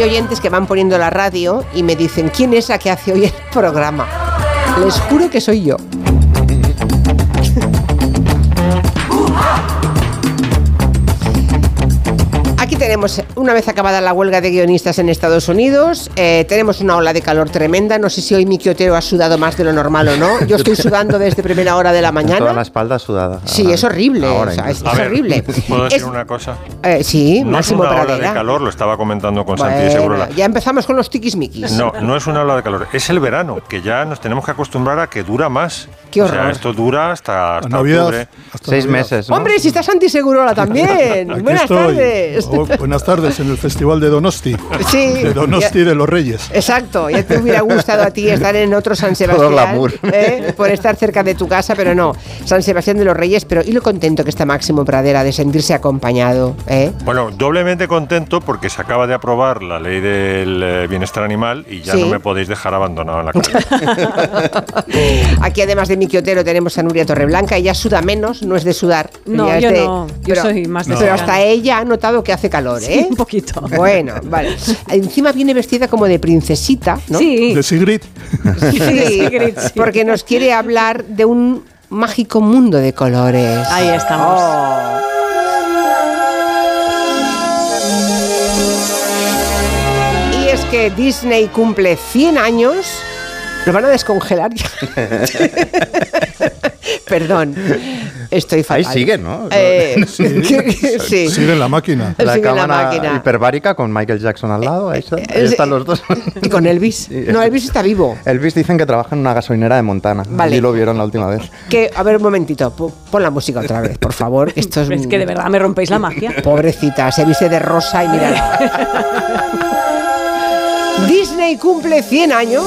hay oyentes que van poniendo la radio y me dicen, ¿quién es la que hace hoy el programa? Les juro que soy yo. Tenemos, una vez acabada la huelga de guionistas en Estados Unidos, eh, tenemos una ola de calor tremenda. No sé si hoy Miki Otero ha sudado más de lo normal o no. Yo estoy sudando desde primera hora de la Toda la mañana. espalda sudada. Sí, es horrible. ahora o sea, es, es ver, horrible. ¿Puedo decir Es- una cosa? eh, sí, No es Máximo una ola de Pradera. calor, lo estaba comentando con Santi Bueno, Segurola. ya empezamos con los tiquismiquis. No, no es una ola de calor, es el verano, que ya nos tenemos que acostumbrar a que dura más. Qué O sea, horror. esto dura hasta, hasta Navidad. octubre. hasta Seis Navidad. meses, ¿no? Hombre, si está Santi Segurola también. Aquí Buenas estoy. tardes. Oh, buenas tardes en el Festival de Donosti. Sí. De Donosti Ya- de los Reyes. Exacto, ya te hubiera gustado a ti estar en otro San Todo Sebastián. ¿eh? por estar cerca de tu casa, pero no, San Sebastián de los Reyes, pero y lo contento que está Máximo Pradera de sentirse acompañado, ¿eh? Bueno, doblemente contento porque se acaba de aprobar la ley del eh, bienestar animal y ya Sí. no me podéis dejar abandonado en la calle. Aquí además de Miki Otero tenemos a Nuria Torreblanca, ella suda menos, no es de sudar. No, yo de- no, yo soy más de Pero hasta ella ha notado que hace calor, ¿eh? un poquito. Bueno, vale. Encima viene vestida como de princesita, ¿no? Sí, De Sigrid. Sí, Sigrid, sí. porque nos quiere hablar de un mágico mundo de colores. Ahí estamos. Oh. Y es que Disney cumple 100 años. Lo van a descongelar ya. Perdón, estoy fatal. Ahí sigue, ¿no? Eh, sí. Sigue en la máquina. La sigue en la cámara máquina. hiperbárica con Michael Jackson al lado. Ahí, está- ahí Eh, están los dos. Y con Elvis. No, Elvis está vivo. Elvis dicen que trabaja en una gasolinera de Montana. Vale. Allí lo vieron la última vez. Que, a ver, un momentito. po- Pon la música otra vez, por favor. Esto es, es que de verdad me rompéis la magia. Pobrecita, se viste de rosa y mira. Disney cumple 100 años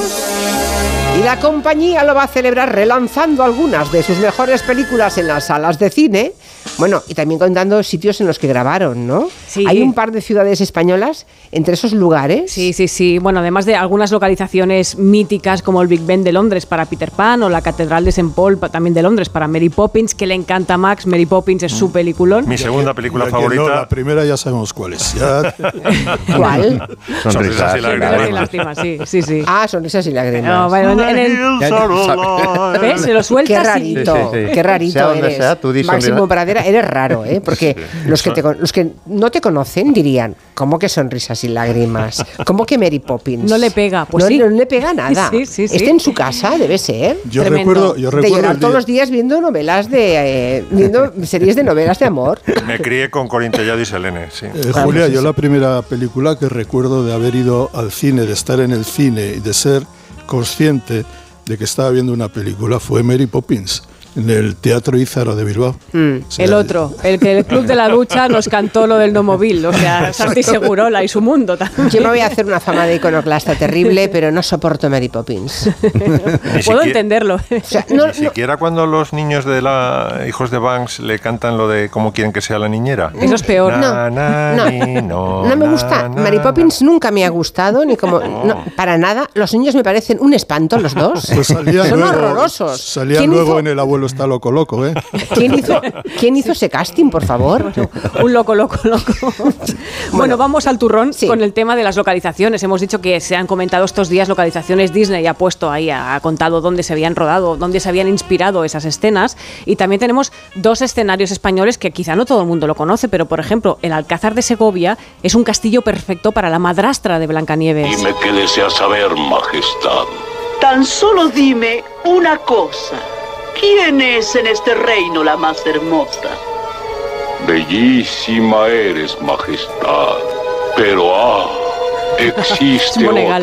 y la compañía lo va a celebrar relanzando algunas de sus mejores películas en las salas de cine. Bueno, y también contando sitios en los que grabaron, ¿no? Sí. Hay un par de ciudades españolas entre esos lugares. Sí, sí, sí. Bueno, además de algunas localizaciones míticas como el Big Ben de Londres para Peter Pan o la Catedral de St. Paul pa- también de Londres para Mary Poppins, que le encanta a Max. Mary Poppins es su peliculón. Mi segunda película La que no, favorita. la primera ya sabemos cuál es. Ya- ¿Cuál? Sonrisas y lágrimas. Qué lástima, sí, sí, sí. Ah, sonrisas y lágrimas. No, bueno, en- el-. ¿Ves? Se lo Qué sueltas y- rarito, Sí, sí, sí. qué rarito Sea donde eres. sea, tú di Máximo. Pradera, eres raro, ¿eh? Porque los, que te los que no te conocen dirían, ¿cómo que sonrisas y lágrimas? ¿Cómo que Mary Poppins? No le pega, pues no, sí. no le pega nada. Sí, sí, sí. Este en su casa debe ser. yo Tremendo. recuerdo, yo de recuerdo llorar el todos los días viendo novelas de. eh, viendo series de novelas de amor. Me crié con Tellado y Selene, sí. Eh, Julia, yo la primera película que recuerdo de haber ido al cine, de estar en el cine y de ser consciente de que estaba viendo una película fue Mary Poppins en el Teatro Ízaro de Bilbao. Mm. O sea, El otro, el que el Club de la Ducha nos cantó lo del no móvil, o sea, Santi Segurola y su mundo también. Yo me voy a hacer una fama de iconoclasta terrible, pero no soporto Mary Poppins. Puedo siquiera- entenderlo. O sea, no, Ni no- siquiera cuando los niños de la hijos de Banks le cantan lo de cómo quieren que sea la niñera. Eso es peor. Na, No, na, no. ni, no, No me gusta. na, Mary na. Poppins nunca me ha gustado, ni como. no, para nada. Los niños me parecen un espanto, los dos. Pues salían Son luego, horrorosos. Salían ¿Quién luego hizo- en El abuelo está loco loco, ¿eh? ¿Quién hizo, ¿Quién hizo ese casting, por favor? Un loco, loco, loco. Bueno, vamos al turrón Sí. con el tema de las localizaciones. Hemos dicho que se han comentado estos días localizaciones Disney, ha puesto ahí, ha contado dónde se habían rodado, dónde se habían inspirado esas escenas. Y también tenemos dos escenarios españoles que quizá no todo el mundo lo conoce, pero por ejemplo, el Alcázar de Segovia es un castillo perfecto para la madrastra de Blancanieves. Dime qué desea saber, Majestad. Tan solo dime una cosa. ¿Quién es en este reino la más hermosa? Bellísima eres, Majestad. Pero ah, existe otra.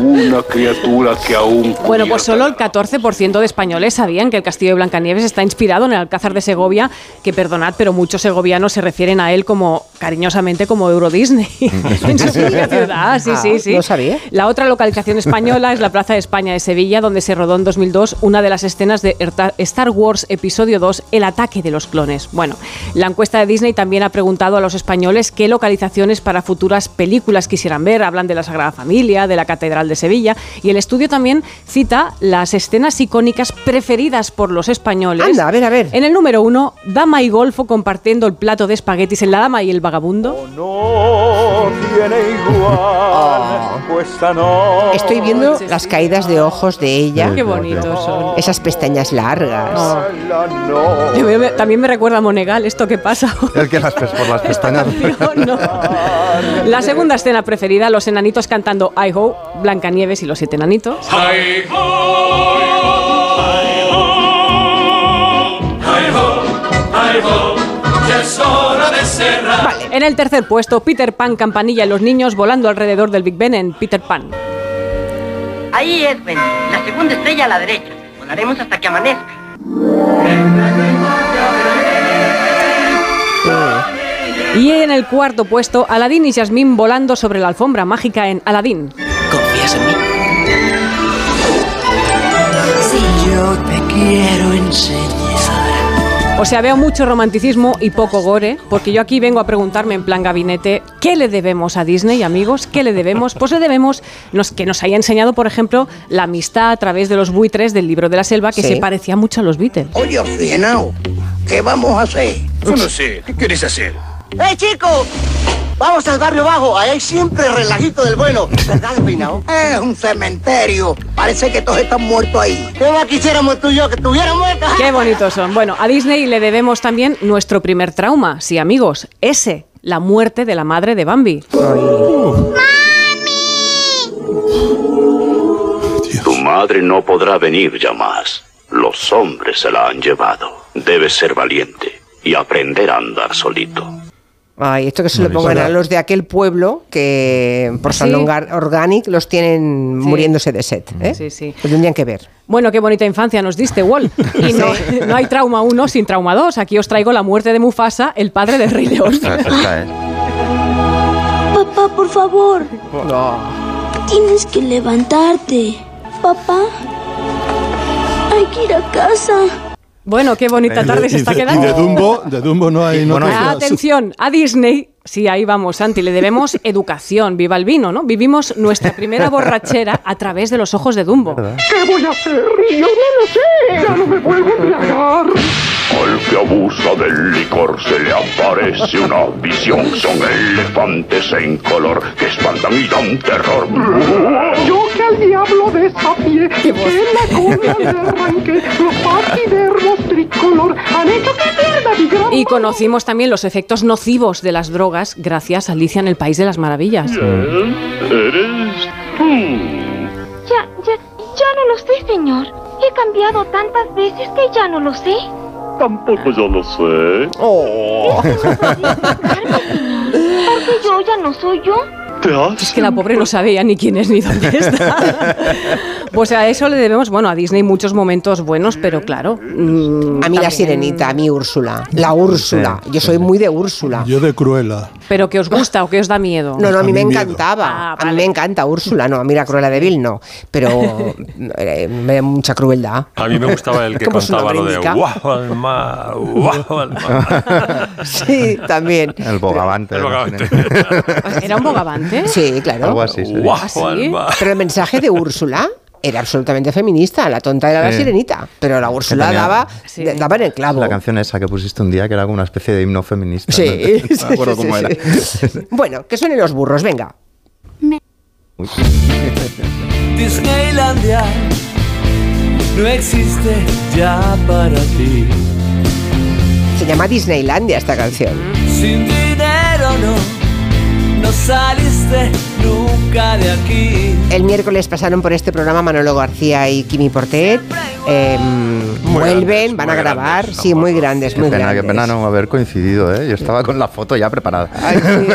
Una criatura que aún. Bueno, pues solo el 14% de españoles sabían que el castillo de Blancanieves está inspirado en el Alcázar de Segovia, que perdonad, pero muchos segovianos se refieren a él como cariñosamente como Euro Disney en su propia ciudad. Sí, Ah, sí, sí. no sabía. La otra localización española es la Plaza de España de Sevilla, donde se rodó en 2002 una de las escenas de Star Wars Episodio 2, El ataque de los clones. Bueno, la encuesta de Disney también ha preguntado a los españoles qué localizaciones para futuras películas quisieran ver. Hablan de la Sagrada Familia, de la Catedral de Sevilla, y el estudio también cita las escenas icónicas preferidas por los españoles. Anda, a ver, a ver. En el número uno, Dama y Golfo compartiendo el plato de espaguetis en La Dama y el vagabundo? No tiene igual, cuesta no. Estoy viendo las caídas de ojos de ella. Qué bonitos son. Esas pestañas largas. Yo me- También me recuerda a Monegal, esto que pasa. El que las por las pestañas. No. La segunda escena preferida, los enanitos cantando I Ho, Blancanieves y los siete enanitos. Vale, en el tercer puesto, Peter Pan, Campanilla y los niños volando alrededor del Big Ben en Peter Pan. Ahí es, Ben. La segunda estrella a la derecha. Volaremos hasta que amanezca. Y en el cuarto puesto, Aladdin y Jasmine volando sobre la alfombra mágica en Aladdin. ¿Confías en mí? Yo te quiero enseñar. O sea, veo mucho romanticismo y poco gore, porque yo aquí vengo a preguntarme en plan gabinete, ¿qué le debemos a Disney, amigos? ¿Qué le debemos? Pues le debemos nos, que nos haya enseñado, por ejemplo, la amistad a través de los buitres del libro de la selva, que Sí. se parecía mucho a los Beatles. Oye, oxigenado, ¿qué vamos a hacer? Yo no sé, ¿qué quieres hacer? ¡Eh, chicos! Vamos al barrio bajo, ahí hay siempre relajito del bueno. ¿Verdad, Peinado? Es un cementerio. Parece que todos están muertos ahí. ¿Qué más quisiéramos tú y yo que estuviéramos muertos? Qué bonitos son. Bueno, a Disney le debemos también nuestro primer trauma, sí, amigos, ese, la muerte de la madre de Bambi. Tu madre no podrá venir ya más. Los hombres se la han llevado. Debes ser valiente y aprender a andar solito. Ay, esto que se lo pongan a los de aquel pueblo que por Sí. Salongar Organic los tienen Sí. muriéndose de sed. ¿eh? Sí, sí. Lo tendrían que ver. Bueno, qué bonita infancia nos diste, Walt. Y no, no hay trauma 1 sin trauma 2. Aquí os traigo la muerte de Mufasa, el padre del Rey León. Es. Papá, por favor. Tienes que levantarte. Papá. Hay que ir a casa. Bueno, qué bonita tarde se está y quedando. de Dumbo, de Dumbo no hay Bueno, noticias. Atención, a Disney, sí, ahí vamos, Santi, le debemos educación, viva el vino, ¿no? Vivimos nuestra primera borrachera a través de los ojos de Dumbo. ¿Qué voy a hacer? Yo no lo sé. Ya no me a embriagar. Al que abusa del licor se le aparece una visión. Son elefantes en color que espantan y dan terror. Yo que al diablo desafié, que la cola le arranqué, los paquidermos tricolor han hecho que pierda mi gran Y conocimos también los efectos nocivos de las drogas gracias a Alicia en el País de las Maravillas. Eres tú. Ya, ya, ya no lo sé, señor. He cambiado tantas veces que ya no lo sé. Tampoco yo lo sé. Porque yo ya no soy yo. Es que la pobre no sabía ni quién es ni dónde está. Pues a eso le debemos, bueno, a Disney muchos momentos buenos, pero claro. mm, A mí la también- sirenita, a mí Úrsula. La Úrsula. Yo soy muy de Úrsula. Yo de Cruella. Pero que os gusta o que os da miedo. No, no, a mí A me miedo. encantaba. Ah, A mí me encanta Úrsula, no, a mí la Cruella de Vil no. Pero eh, me da mucha crueldad. A mí me gustaba el que contaba lo de guau al mar, guau al mar. Sí, también. El bogavante. El bogavante. ¿Era un bogavante? Sí, claro. Algo así. sí. Guau ¿Ah. Pero el mensaje de Úrsula era absolutamente feminista. La tonta era la sirenita. Pero la Úrsula tenía- daba, Sí. daba en el clavo. La canción esa que pusiste un día, que era como una especie de himno feminista. Sí, No, sí, no me acuerdo sí, cómo sí. era. Bueno, que suenen los burros, venga. Uy. Disneylandia no existe ya para ti. Se llama Disneylandia esta canción. Sin dinero no, no saliste nunca de aquí. El miércoles pasaron por este programa Manolo García y Kimi Portet. Eh, Muy vuelven, grandes, van a muy grabar. grandes, sí, muy grandes, Qué muy pena, grandes. qué pena no haber coincidido, ¿eh? Yo estaba con la foto ya preparada. Ay, sí,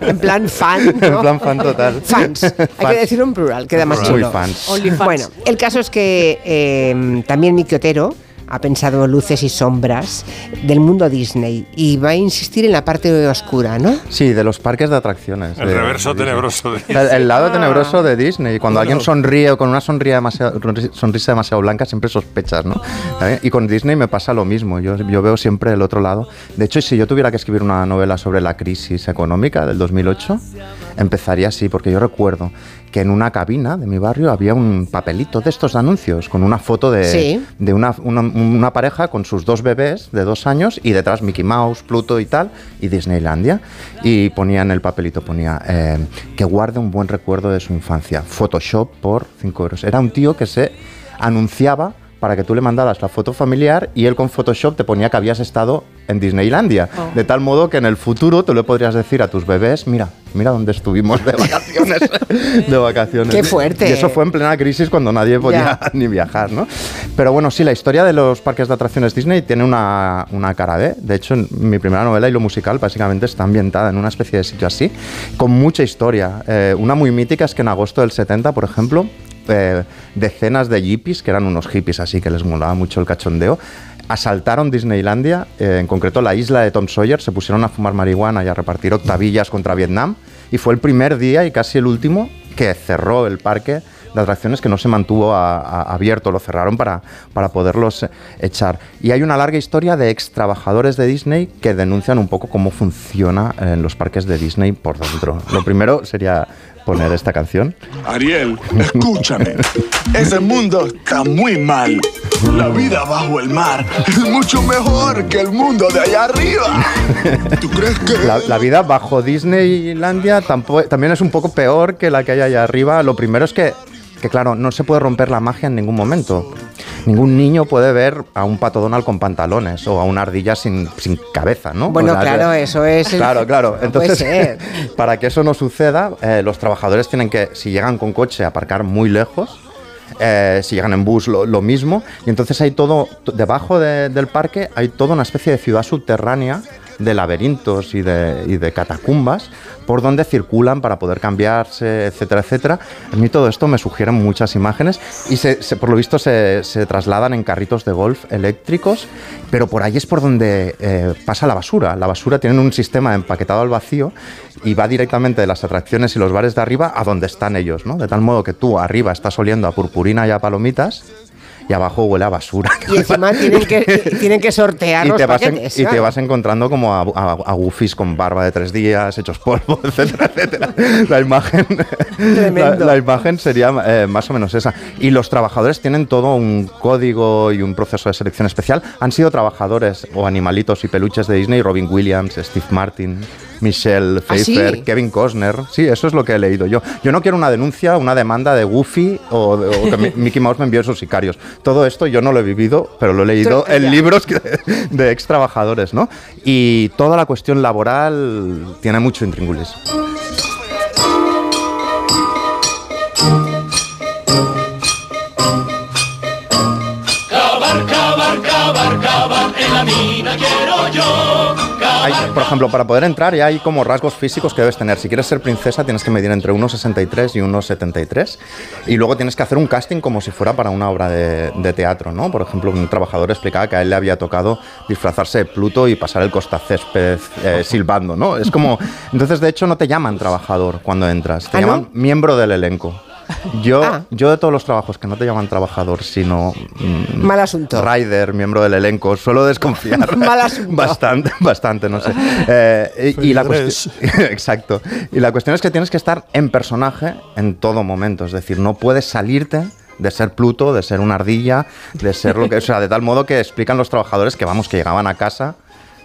en plan fan. ¿no? En plan fan total. Fans. Hay que decirlo en plural, queda más Muy chulo. fans. Only fans. Bueno, el caso es que eh, también Miki Otero ha pensado luces y sombras del mundo Disney y va a insistir en la parte oscura, ¿no? Sí, de los parques de atracciones. El de- reverso de Disney. tenebroso de El, el lado tenebroso de Disney. Cuando alguien sonríe o con una sonrisa demasiado, sonrisa demasiado blanca, siempre sospechas, ¿no? ¿Eh? Y con Disney me pasa lo mismo. Yo, yo veo siempre el otro lado. De hecho, si yo tuviera que escribir una novela sobre la crisis económica del 2008, empezaría así, porque yo recuerdo que en una cabina de mi barrio había un papelito de estos anuncios con una foto de, Sí. de una, una- una pareja con sus dos bebés de dos años y detrás Mickey Mouse, Pluto y tal, y Disneylandia. Y ponía en el papelito, ponía eh, que guarde un buen recuerdo de su infancia. Photoshop por 5 euros. Era un tío que se anunciaba para que tú le mandaras la foto familiar y él con Photoshop te ponía que habías estado en Disneylandia. Oh. De tal modo que en el futuro tú le podrías decir a tus bebés, mira, mira dónde estuvimos de vacaciones. de vacaciones. Qué fuerte. Y eso fue en plena crisis cuando nadie podía Ya. ni viajar, ¿no? Pero bueno, sí, la historia de los parques de atracciones Disney tiene una, una cara B. De hecho, en mi primera novela, y lo musical, básicamente está ambientada en una especie de sitio así, con mucha historia. Eh, una muy mítica es que en agosto del 70, por ejemplo, eh, decenas de hippies, que eran unos hippies así que les molaba mucho el cachondeo, asaltaron Disneylandia, eh, en concreto la isla de Tom Sawyer, se pusieron a fumar marihuana y a repartir octavillas contra Vietnam, y fue el primer día y casi el último que cerró el parque de atracciones que no se mantuvo abierto, lo cerraron para, para poderlos eh, echar. Y hay una larga historia de ex trabajadores de Disney que denuncian un poco cómo funciona en los parques de Disney por dentro. Lo primero sería poner esta canción. Ariel, escúchame. Ese mundo está muy mal. La vida bajo el mar es mucho mejor que el mundo de allá arriba. ¿Tú crees que.? La, la vida bajo Disneylandia tampo- también es un poco peor que la que hay allá arriba. Lo primero es que, que, claro, no se puede romper la magia en ningún momento. Ningún niño puede ver a un pato Donald con pantalones o a una ardilla sin, sin cabeza, ¿no? Bueno, O sea, claro, eso es Claro, claro. no Entonces, para que eso no suceda, eh, los trabajadores tienen que, si llegan con coche, aparcar muy lejos. Eh, si llegan en bus, lo, lo mismo. Y entonces hay todo, debajo de- del parque hay toda una especie de ciudad subterránea de laberintos y de, y de catacumbas por donde circulan para poder cambiarse, etcétera, etcétera. A mí todo esto me sugiere muchas imágenes y se- por lo visto se, se trasladan en carritos de golf eléctricos, pero por ahí es por donde eh, pasa la basura. La basura tiene un sistema empaquetado al vacío y va directamente de las atracciones y los bares de arriba a donde están ellos, ¿no? De tal modo que tú arriba estás oliendo a purpurina y a palomitas y abajo huele a basura. Y encima tienen que, tienen que sortear y los te, vas en- y te vas encontrando como a, a, a goofies con barba de tres días, hechos polvo, etcétera, etcétera. La imagen, la imagen sería eh, más o menos esa. Y los trabajadores tienen todo un código y un proceso de selección especial. Han sido trabajadores o animalitos y peluches de Disney, Robin Williams, Steve Martin, Michelle ¿Ah, sí? Pfeiffer, Kevin Costner. Sí, eso es lo que he leído yo. Yo no quiero una denuncia, una demanda de Goofy o, de- o que mi- Mickey Mouse me envió sus sicarios. Todo esto yo no lo he vivido, pero lo he leído en libros que- de ex trabajadores, ¿no? Y toda la cuestión laboral tiene mucho intríngulis. Cavar, cavar, cavar, cavar, en la mina quiero yo. Hay, por ejemplo, para poder entrar ya hay como rasgos físicos que debes tener. Si quieres ser princesa tienes que medir entre 1,63 y 1,73 y luego tienes que hacer un casting como si fuera para una obra de, de teatro, ¿no? Por ejemplo, un trabajador explicaba que a él le había tocado disfrazarse de Pluto y pasar el costacésped eh, silbando, ¿no? Es como... Entonces, de hecho, no te llaman trabajador cuando entras, te ¿Ah, no? llaman miembro del elenco. Yo, Ah. yo de todos los trabajos que no te llaman trabajador, sino... mm, Mal asunto. Rider, miembro del elenco, suelo desconfiar. Mal asunto. Bastante, bastante, no sé. Eh, y, y la exacto. Y la cuestión es que tienes que estar en personaje en todo momento. Es decir, no puedes salirte de ser Pluto, de ser una ardilla, de ser lo que. O sea, de tal modo que explican los trabajadores que, vamos, que llegaban a casa.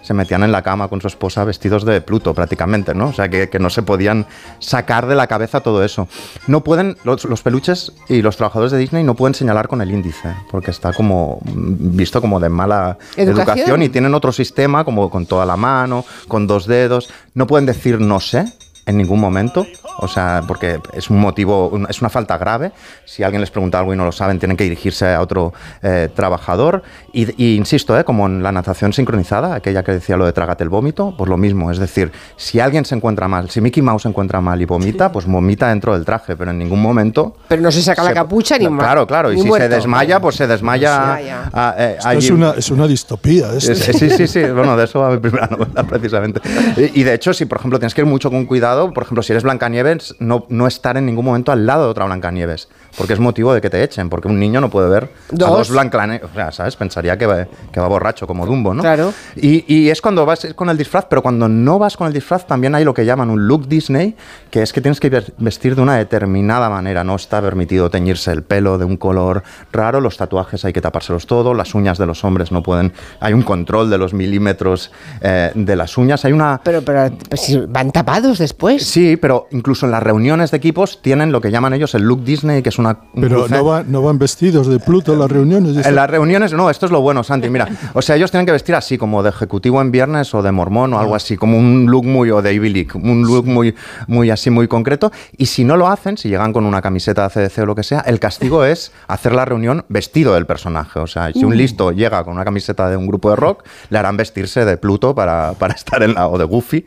Se metían en la cama con su esposa vestidos de Pluto prácticamente, ¿no? O sea, que, que no se podían sacar de la cabeza todo eso. No pueden, los, los peluches y los trabajadores de Disney no pueden señalar con el índice, porque está como visto como de mala ¿Educación? educación y tienen otro sistema, como con toda la mano, con dos dedos. No pueden decir no sé en ningún momento, o sea, porque es un motivo, es una falta grave. Si alguien les pregunta algo y no lo saben, tienen que dirigirse a otro eh, trabajador. Y, y insisto, eh, como en la natación sincronizada, aquella que decía lo de trágate el vómito, pues lo mismo. Es decir, si alguien se encuentra mal, si Mickey Mouse se encuentra mal y vomita, pues vomita dentro del traje, pero en ningún momento Pero no se saca la se- capucha ni ma- Claro, claro. Y si muerto. se desmaya, pues se desmaya. Ya, ya. ah, eh, Esto allí. es, una, es una distopía. Es- Sí, sí, sí. Bueno, de eso va mi primera novela, precisamente. Y, y de hecho, si por ejemplo tienes que ir mucho con cuidado, por ejemplo, si eres Blancanieves, no, no estar en ningún momento al lado de otra Blancanieves. Porque es motivo de que te echen, porque un niño no puede ver a Dos. dos blanclanes, o sea, ¿sabes? Pensaría que va, que va borracho como Dumbo, ¿no? Claro. Y, y es cuando vas con el disfraz, pero cuando no vas con el disfraz también hay lo que llaman un look Disney, que es que tienes que vestir de una determinada manera. No está permitido teñirse el pelo de un color raro, los tatuajes hay que tapárselos todo, las uñas de los hombres no pueden. Hay un control de los milímetros eh, de las uñas. Hay una. Pero, pero pues, si van tapados después. Sí, pero incluso en las reuniones de equipos tienen lo que llaman ellos el look Disney, que es una. Pero cruce- no, va- no van vestidos de Pluto a las reuniones. en las reuniones, no, esto es lo bueno, Santi. Mira, o sea, ellos tienen que vestir así, como de ejecutivo en viernes o de mormón o algo así, como un look muy, o de Ivy League, un look muy, muy así, muy concreto. Y si no lo hacen, si llegan con una camiseta de CDC o lo que sea, el castigo es hacer la reunión vestido del personaje. O sea, si un Mm. listo llega con una camiseta de un grupo de rock, le harán vestirse de Pluto para, para estar en la, o de Goofy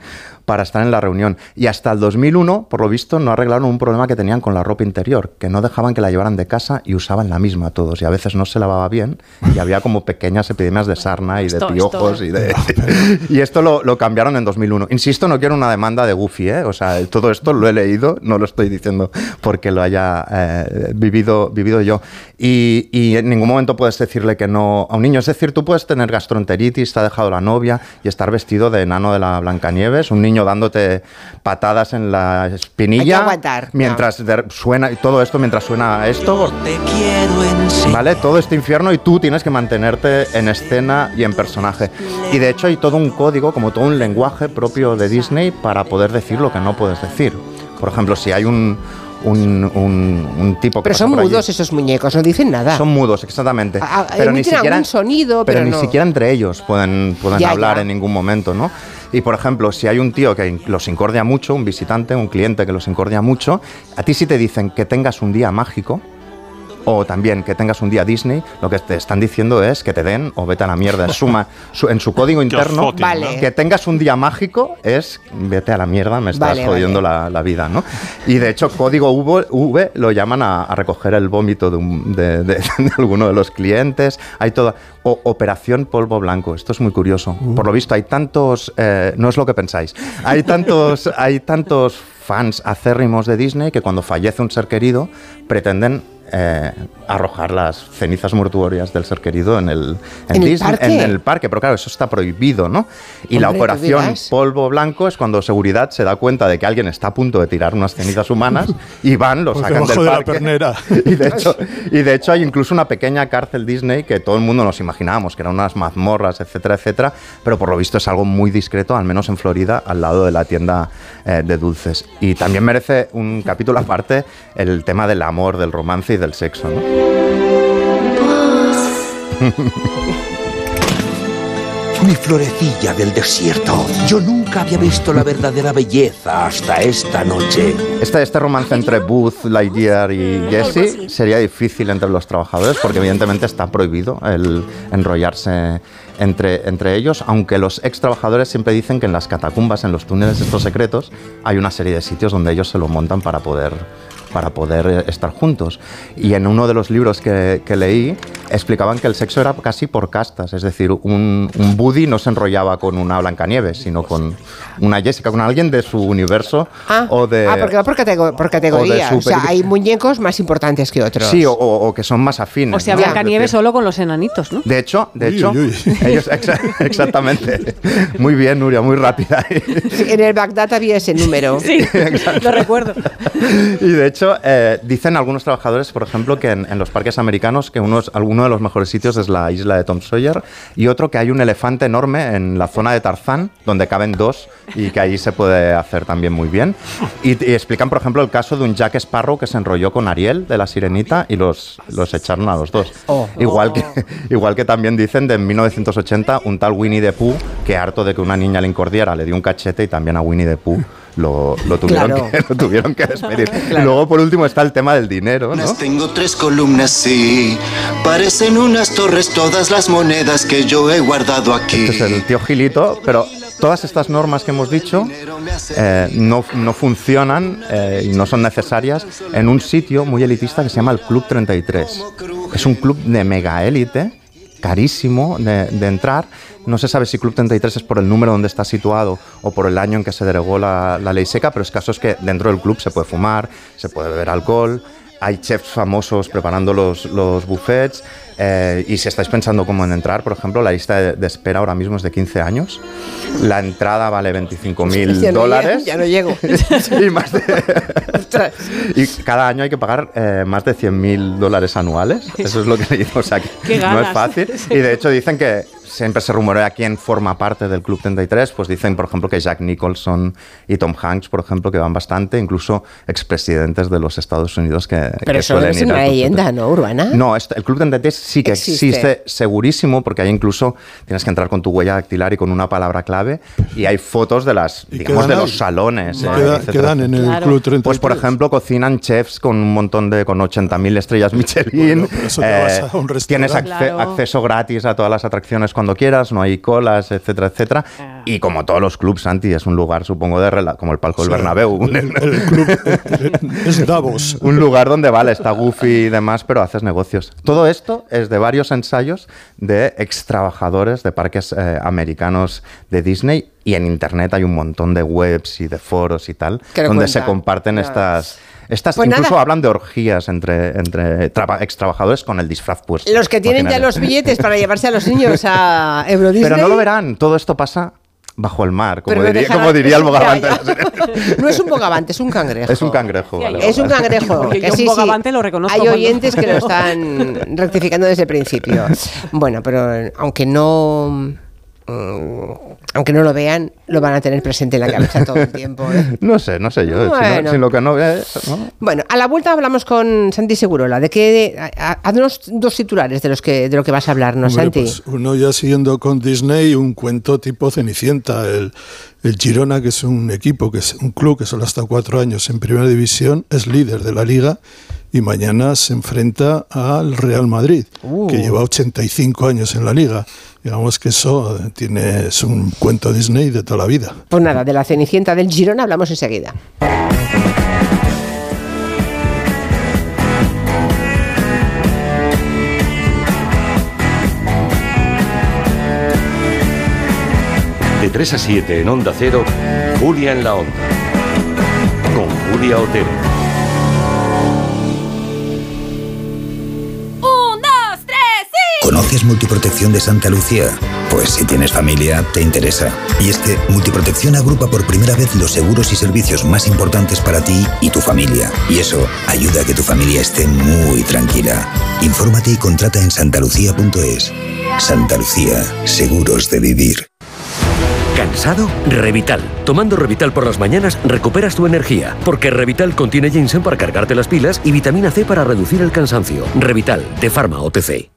para estar en la reunión. Y hasta el 2001, por lo visto, no arreglaron un problema que tenían con la ropa interior, que no dejaban que la llevaran de casa y usaban la misma todos. Y a veces no se lavaba bien y había como pequeñas epidemias de sarna y de Esto- piojos esto- y de... y esto lo, lo cambiaron en 2001. Insisto, no quiero una demanda de Goofy, ¿eh? O sea, todo esto lo he leído, no lo estoy diciendo porque lo haya eh, vivido, vivido yo. Y, y en ningún momento puedes decirle que no a un niño. Es decir, tú puedes tener gastroenteritis, te ha dejado la novia y estar vestido de enano de la Blancanieves, un niño dándote patadas en la Hay que espinilla. aguantar, Mientras de- suena, y todo esto mientras suena esto. ¿Vale? Todo este infierno y tú tienes que mantenerte en escena y en personaje. Y de hecho hay todo un código, como todo un lenguaje propio de Disney para poder decir lo que no puedes decir. Por ejemplo, si hay un, un, un- un tipo que Pero son allí- mudos esos muñecos, no dicen nada. Son mudos, exactamente. Ah, ah, pero ni siquiera, algún sonido, pero ni no. siquiera entre ellos pueden, pueden Ya, hablar ya. en ningún momento, ¿no? Y por ejemplo, si hay un tío que los incordia mucho, un visitante, un cliente que los incordia mucho, a ti si te dicen que tengas un día mágico, o también que tengas un día Disney, lo que te están diciendo es que te den o vete a la mierda. Es suma, su- en su código interno, foten, ¿no? Vale. que tengas un día mágico es vete a la mierda, me estás Vale, jodiendo la, la vida, ¿no? Y de hecho, código V, V lo llaman a, a recoger el vómito de, un- de- de- de alguno de los clientes. Hay toda. o- Operación Polvo Blanco. Esto es muy curioso. Por lo visto, hay tantos. eh, no es lo que pensáis. Hay tantos, hay tantos fans acérrimos de Disney que cuando fallece un ser querido pretenden eh, arrojar las cenizas mortuorias del ser querido en el, ¿En el Disney- parque? en el parque, pero claro, eso está prohibido, ¿no? Y la Hombre, operación polvo blanco es cuando seguridad se da cuenta de que alguien está a punto de tirar unas cenizas humanas y van, lo Pues sacan del de la parque. pernera. Y de, hecho, y de hecho hay incluso una pequeña cárcel Disney que todo el mundo nos imaginábamos, que eran unas mazmorras, etcétera, etcétera, pero por lo visto es algo muy discreto, al menos en Florida, al lado de la tienda eh, de dulces. Y también merece un capítulo aparte el tema del amor, del romance y del sexo, ¿no? Mi florecilla del desierto. Yo nunca había visto la verdadera belleza hasta esta noche. Este, este romance entre Booth, Lightyear y Jesse sería difícil entre los trabajadores porque evidentemente está prohibido el enrollarse entre, entre ellos, aunque los ex trabajadores siempre dicen que en las catacumbas, en los túneles estos secretos, hay una serie de sitios donde ellos se lo montan para poder para poder eh, estar juntos. Y en uno de los libros que, que leí explicaban que el sexo era casi por castas, es decir, un, un Buddy no se enrollaba con una Blancanieves, sino con una Jessica, con alguien de su universo Ah, o de... ah, porque va por, catego- por categoría. o O, de sea, hay muñecos más importantes que otros. Sí, o, o- que son más afines. O sea, ¿no? Blancanieves solo con los enanitos, ¿no? De hecho, de Uy, hecho, uy, uy. ellos exa- exactamente. Muy bien, Nuria, muy rápida. En el Bagdad había ese número. Sí, lo recuerdo. Y de hecho, eh, dicen algunos trabajadores, por ejemplo, que en, en los parques americanos que unos, alguno de los mejores sitios es la isla de Tom Sawyer y otro que hay un elefante enorme en la zona de Tarzán donde caben dos y que ahí se puede hacer también muy bien. Y, y explican, por ejemplo, el caso de un Jack Sparrow que se enrolló con Ariel de la Sirenita y los, los echaron a los dos. Oh. Igual, que, igual que también dicen de en 1980 un tal Winnie the Pooh que harto de que una niña le incordiara le dio un cachete y también a Winnie the Pooh lo, lo tuvieron, Claro. que, lo tuvieron que despedir. Y luego, por último, está el tema del dinero, ¿no? Tengo tres columnas, sí. Parecen unas torres todas las monedas que yo he guardado aquí. Este es el tío Gilito, pero todas estas normas que hemos dicho eh, no, no funcionan eh, y no son necesarias en un sitio muy elitista que se llama el Club 33. Es un club de mega élite, carísimo de, entrar. No se sabe si Club 33 es por el número donde está situado o por el año en que se derogó la, la ley seca, pero el caso es que dentro del club se puede fumar, se puede beber alcohol. Hay chefs famosos preparando los, los buffets. eh, y si estáis pensando cómo en entrar, por ejemplo, la lista de, de espera ahora mismo es de 15 años. La entrada vale 25 mil no dólares. ya no llego. Sí, más de- y cada año hay que pagar eh, más de 100 mil dólares anuales. Eso es lo que le digo. O sea, que Qué no es fácil. Y de hecho dicen que siempre se rumorea quién forma parte del Club 33. Pues dicen, por ejemplo, que Jack Nicholson y Tom Hanks, por ejemplo, que van bastante. Incluso expresidentes de los Estados Unidos que, Pero que eso es una leyenda, ¿no? Urbana. no, esto- el Club 33 sí que Existe. existe. segurísimo, porque hay incluso, tienes que entrar con tu huella dactilar y con una palabra clave, y hay fotos de las, digamos, de ahí? los salones. ¿Y eh, queda- quedan en el Claro. Club 33? Pues, por ejemplo, cocinan chefs con un montón de, con 80.000 estrellas Michelin. eh, Bueno, eso te vas a un tienes restaurante. acce- Claro. acceso gratis a todas las atracciones cuando quieras, no hay colas, etcétera, etcétera. Y como todos los clubs, Santi, es un lugar, supongo, de rela- como el palco del Sí, Bernabéu. Es Davos. un lugar donde vale, está goofy y demás, pero haces negocios. Todo esto es de varios ensayos de ex trabajadores de parques eh, americanos de Disney y en internet hay un montón de webs y de foros y tal donde se comparten estas estas Pues incluso nada. hablan de orgías entre entre traba- ex trabajadores con el disfraz puesto. Los que tienen ya los billetes para llevarse a los niños a Euro Disney. Pero no lo verán, todo esto pasa bajo el mar, como diría, dejarán- como diría el bogavante. No es un bogavante, es un cangrejo. Es un cangrejo. vale, Es un cangrejo. Que yo un sí, sí. bogavante lo reconozco Hay cuando- oyentes que lo están rectificando desde el principio. Bueno, pero aunque no. Mm, Aunque no lo vean, lo van a tener presente en la cabeza todo el tiempo. ¿eh? No sé, no sé yo. si no- Bueno. si lo que no ve, ¿no? Bueno, a la vuelta hablamos con Santi Segurola. ¿De a- Haznos dos titulares de los que de lo que vas a hablarnos, Hombre, Santi. pues uno ya siguiendo con Disney, un cuento tipo Cenicienta. El, el Girona, que es un equipo, que es un club que solo ha estado cuatro años en primera división, es líder de la liga y mañana se enfrenta al Real Madrid, Uh. que lleva 85 años en la liga. Digamos que eso tiene, es un cuento Disney de toda la vida. Pues nada, de la Cenicienta del Girona hablamos enseguida. De 3 a 7 en Onda Cero, Julia en la Onda. Con Julia Otero. ¿Conoces Multiprotección de Santa Lucía? Pues si tienes familia, te interesa. Y es que Multiprotección agrupa por primera vez los seguros y servicios más importantes para ti y tu familia. Y eso ayuda a que tu familia esté muy tranquila. Infórmate y contrata en santalucía.es. Santa Lucía, seguros de vivir. ¿Cansado? Revital. Tomando Revital por las mañanas recuperas tu energía, porque Revital contiene ginseng para cargarte las pilas y vitamina C para reducir el cansancio. Revital, de Pharma OTC.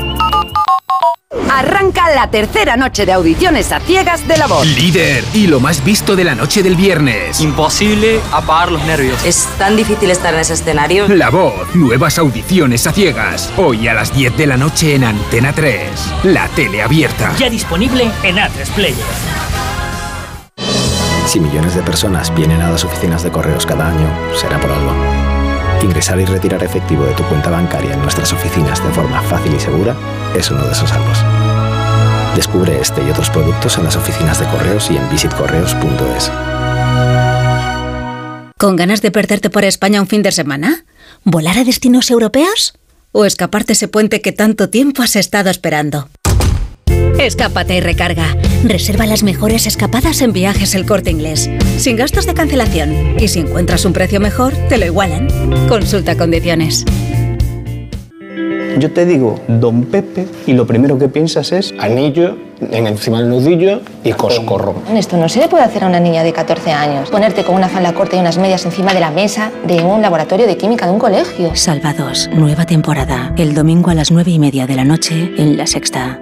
Arranca la tercera noche de audiciones a ciegas de la voz. Líder y lo más visto de la noche del viernes. Imposible apagar los nervios. ¿Es tan difícil estar en ese escenario? La voz, nuevas audiciones a ciegas. Hoy a las 10 de la noche en Antena 3. La tele abierta. Ya disponible en A3 Player. Si millones de personas vienen a las oficinas de correos cada año, será por algo. Ingresar y retirar efectivo de tu cuenta bancaria en nuestras oficinas de forma fácil y segura es uno de esos algo. Descubre este y otros productos en las oficinas de correos y en visitcorreos.es. ¿Con ganas de perderte por España un fin de semana? ¿Volar a destinos europeos? ¿O escaparte ese puente que tanto tiempo has estado esperando? Escápate y recarga. Reserva las mejores escapadas en viajes el corte inglés. Sin gastos de cancelación. Y si encuentras un precio mejor, te lo igualan. Consulta condiciones. Yo te digo Don Pepe y lo primero que piensas es anillo en encima del nudillo y coscorro. Esto no se le puede hacer a una niña de 14 años. Ponerte con una falda corta y unas medias encima de la mesa de un laboratorio de química de un colegio. Salvados, nueva temporada. El domingo a las nueve y media de la noche en La Sexta.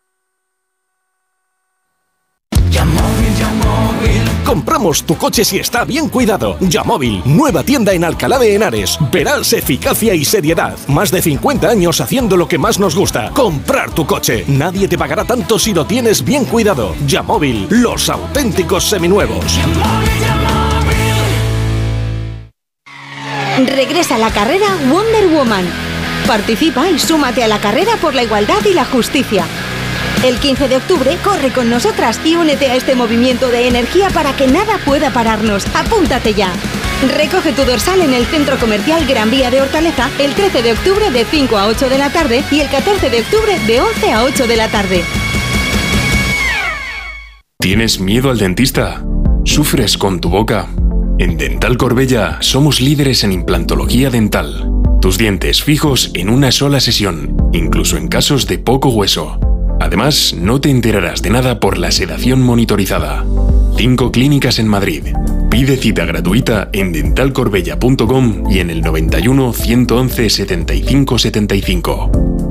Compramos tu coche si está bien cuidado. Yamóvil, nueva tienda en Alcalá de Henares. Verás eficacia y seriedad. Más de 50 años haciendo lo que más nos gusta. Comprar tu coche. Nadie te pagará tanto si lo tienes bien cuidado. Yamóvil, los auténticos seminuevos. Regresa a la carrera Wonder Woman. Participa y súmate a la carrera por la igualdad y la justicia. El 15 de octubre corre con nosotras y únete a este movimiento de energía para que nada pueda pararnos. Apúntate ya. Recoge tu dorsal en el Centro Comercial Gran Vía de Hortaleza el 13 de octubre de 5 a 8 de la tarde y el 14 de octubre de 11 a 8 de la tarde. ¿Tienes miedo al dentista? ¿Sufres con tu boca? En Dental Corbella somos líderes en implantología dental. Tus dientes fijos en una sola sesión, incluso en casos de poco hueso. Además, no te enterarás de nada por la sedación monitorizada. Cinco clínicas en Madrid. Pide cita gratuita en dentalcorbella.com y en el 91 111 75 75.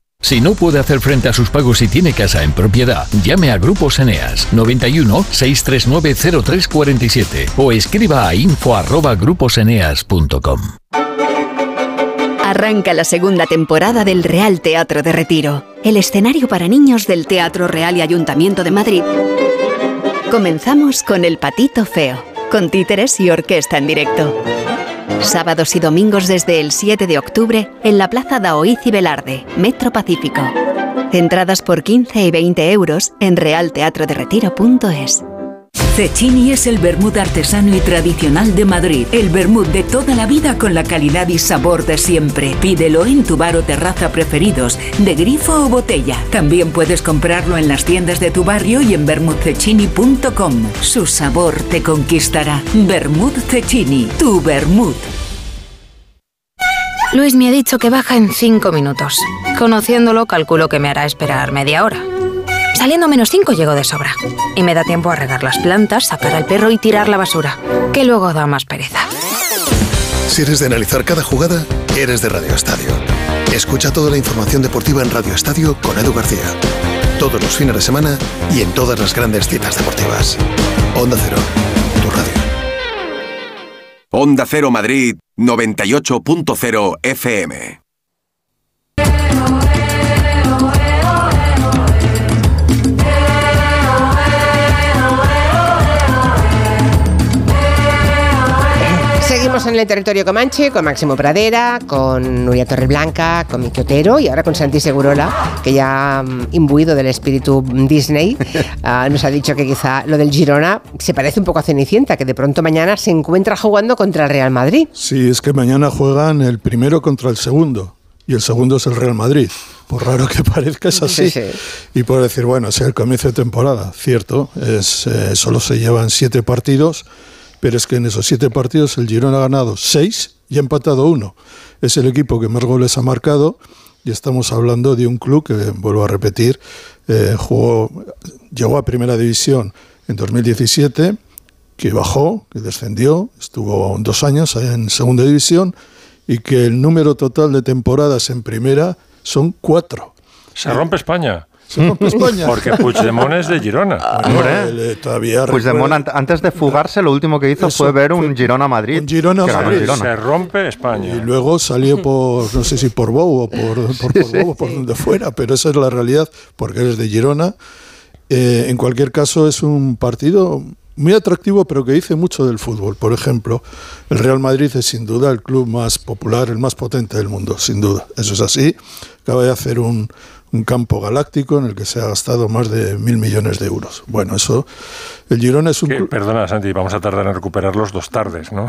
Si no puede hacer frente a sus pagos y tiene casa en propiedad, llame a Grupos Eneas 91 639 0347 o escriba a info@gruposeneas.com. Arranca la segunda temporada del Real Teatro de Retiro, el escenario para niños del Teatro Real y Ayuntamiento de Madrid. Comenzamos con El Patito Feo, con títeres y orquesta en directo. Sábados y domingos desde el 7 de octubre en la Plaza Daoiz y Velarde, Metro Pacífico. Entradas por 15 y 20 euros en realteatroderetiro.es. Cecchini es el vermut artesano y tradicional de Madrid. El vermut de toda la vida con la calidad y sabor de siempre. Pídelo en tu bar o terraza preferidos, de grifo o botella. También puedes comprarlo en las tiendas de tu barrio y en vermutcecchini.com. Su sabor te conquistará. Vermut Cecchini, tu vermut. Luis me ha dicho que baja en 5 minutos. Conociéndolo, calculo que me hará esperar media hora. Saliendo menos 5 llego de sobra. Y me da tiempo a regar las plantas, sacar al perro y tirar la basura, que luego da más pereza. Si eres de analizar cada jugada, eres de Radio Estadio. Escucha toda la información deportiva en Radio Estadio con Edu García. Todos los fines de semana y en todas las grandes citas deportivas. Onda Cero, tu radio. Onda Cero Madrid 98.0 FM. Seguimos en el territorio Comanche con Máximo Pradera, con Nuria Torreblanca, con Miki Otero y ahora con Santi Segurola, que ya mm, imbuido del espíritu Disney, ah, nos ha dicho que quizá lo del Girona se parece un poco a Cenicienta, que de pronto mañana se encuentra jugando contra el Real Madrid. Sí, es que mañana juegan el primero contra el segundo y el segundo es el Real Madrid. Por raro que parezca, es así. Sí, sí. Y por decir, bueno, es el comienzo de temporada, cierto, es, eh, solo se llevan siete partidos, pero es que en esos siete partidos el Girona ha ganado seis y ha empatado uno. Es el equipo que más goles ha marcado y estamos hablando de un club que, vuelvo a repetir, eh, jugó, llegó a primera división en 2017, que bajó, que descendió, estuvo dos años en segunda división y que el número total de temporadas en primera son cuatro. Se rompe España. Se rompe España. Porque Puigdemont es de Girona. Hombre. eh, todavía Puigdemont, antes de fugarse, lo último que hizo Eso, fue ver un Girona-Madrid. un Girona que ganó Madrid. Girona. Se rompe España. Y luego salió por, no sé si por Bow o por, por, por Bow o por donde fuera, pero esa es la realidad, porque eres de Girona. Eh, en cualquier caso, es un partido muy atractivo, pero que dice mucho del fútbol. Por ejemplo, el Real Madrid es sin duda el club más popular, el más potente del mundo, sin duda. Eso es así. Acaba de hacer un, un campo galáctico en el que se ha gastado más de mil millones de euros. Bueno, eso, el Girona es un Que, club... perdona, Santi, vamos a tardar en recuperarlos dos tardes, ¿no?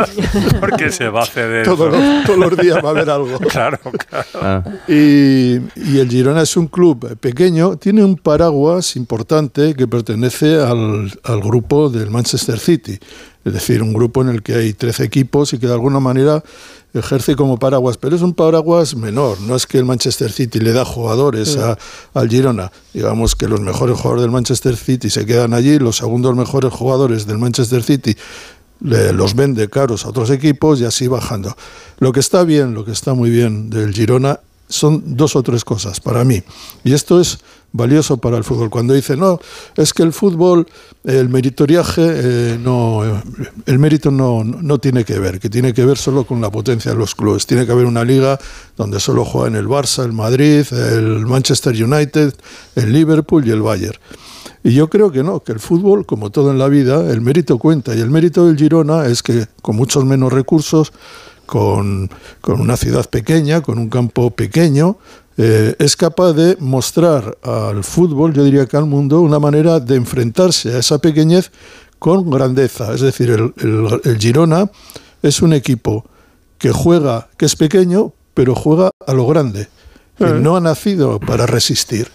Porque se va a ceder. Todos los, todos los días va a haber algo. Claro, claro. Y, y el Girona es un club pequeño, tiene un paraguas importante que pertenece al, al grupo del Manchester City, es decir, un grupo en el que hay 13 equipos y que de alguna manera ejerce como paraguas, pero es un paraguas menor, no es que el Manchester City le da jugadores a- al Girona, digamos que los mejores jugadores del Manchester City se quedan allí, los segundos mejores jugadores del Manchester City le- los vende caros a otros equipos y así bajando. Lo que está bien, lo que está muy bien del Girona son dos o tres cosas para mí. Y esto es valioso para el fútbol. Cuando dice, no, es que el fútbol, el meritoriaje, eh, no, eh, el mérito no, no tiene que ver, que tiene que ver solo con la potencia de los clubes. Tiene que haber una liga donde solo juegan el Barça, el Madrid, el Manchester United, el Liverpool y el Bayern. Y yo creo que no, que el fútbol, como todo en la vida, el mérito cuenta. Y el mérito del Girona es que con muchos menos recursos, con, con una ciudad pequeña, con un campo pequeño, eh, es capaz de mostrar al fútbol, yo diría que al mundo, una manera de enfrentarse a esa pequeñez con grandeza. Es decir, el, el- el Girona es un equipo que juega, que es pequeño, pero juega a lo grande. Que no ha nacido para resistir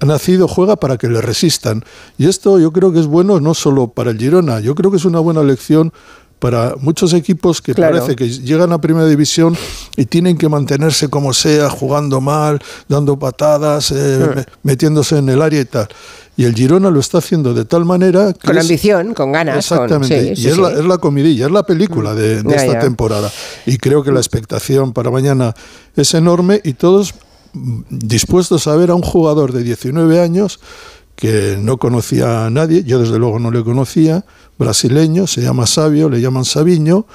ha nacido, juega para que le resistan. Y esto yo creo que es bueno no solo para el Girona, yo creo que es una buena lección para muchos equipos que Claro. parece que llegan a primera división y tienen que mantenerse como sea, jugando mal, dando patadas, eh, Mm. me- metiéndose en el área y tal. Y el Girona lo está haciendo de tal manera que Con es- ambición, con ganas. con- Exactamente. sí, y sí, es, sí. La, es la comidilla, es la película de, de Ya, esta ya. temporada. Y creo que la expectación para mañana es enorme y todos mm, dispuestos a ver a un jugador de 19 años que no conocía a nadie, yo desde luego no le conocía, brasileño, se llama Sabio, le llaman Sabiño,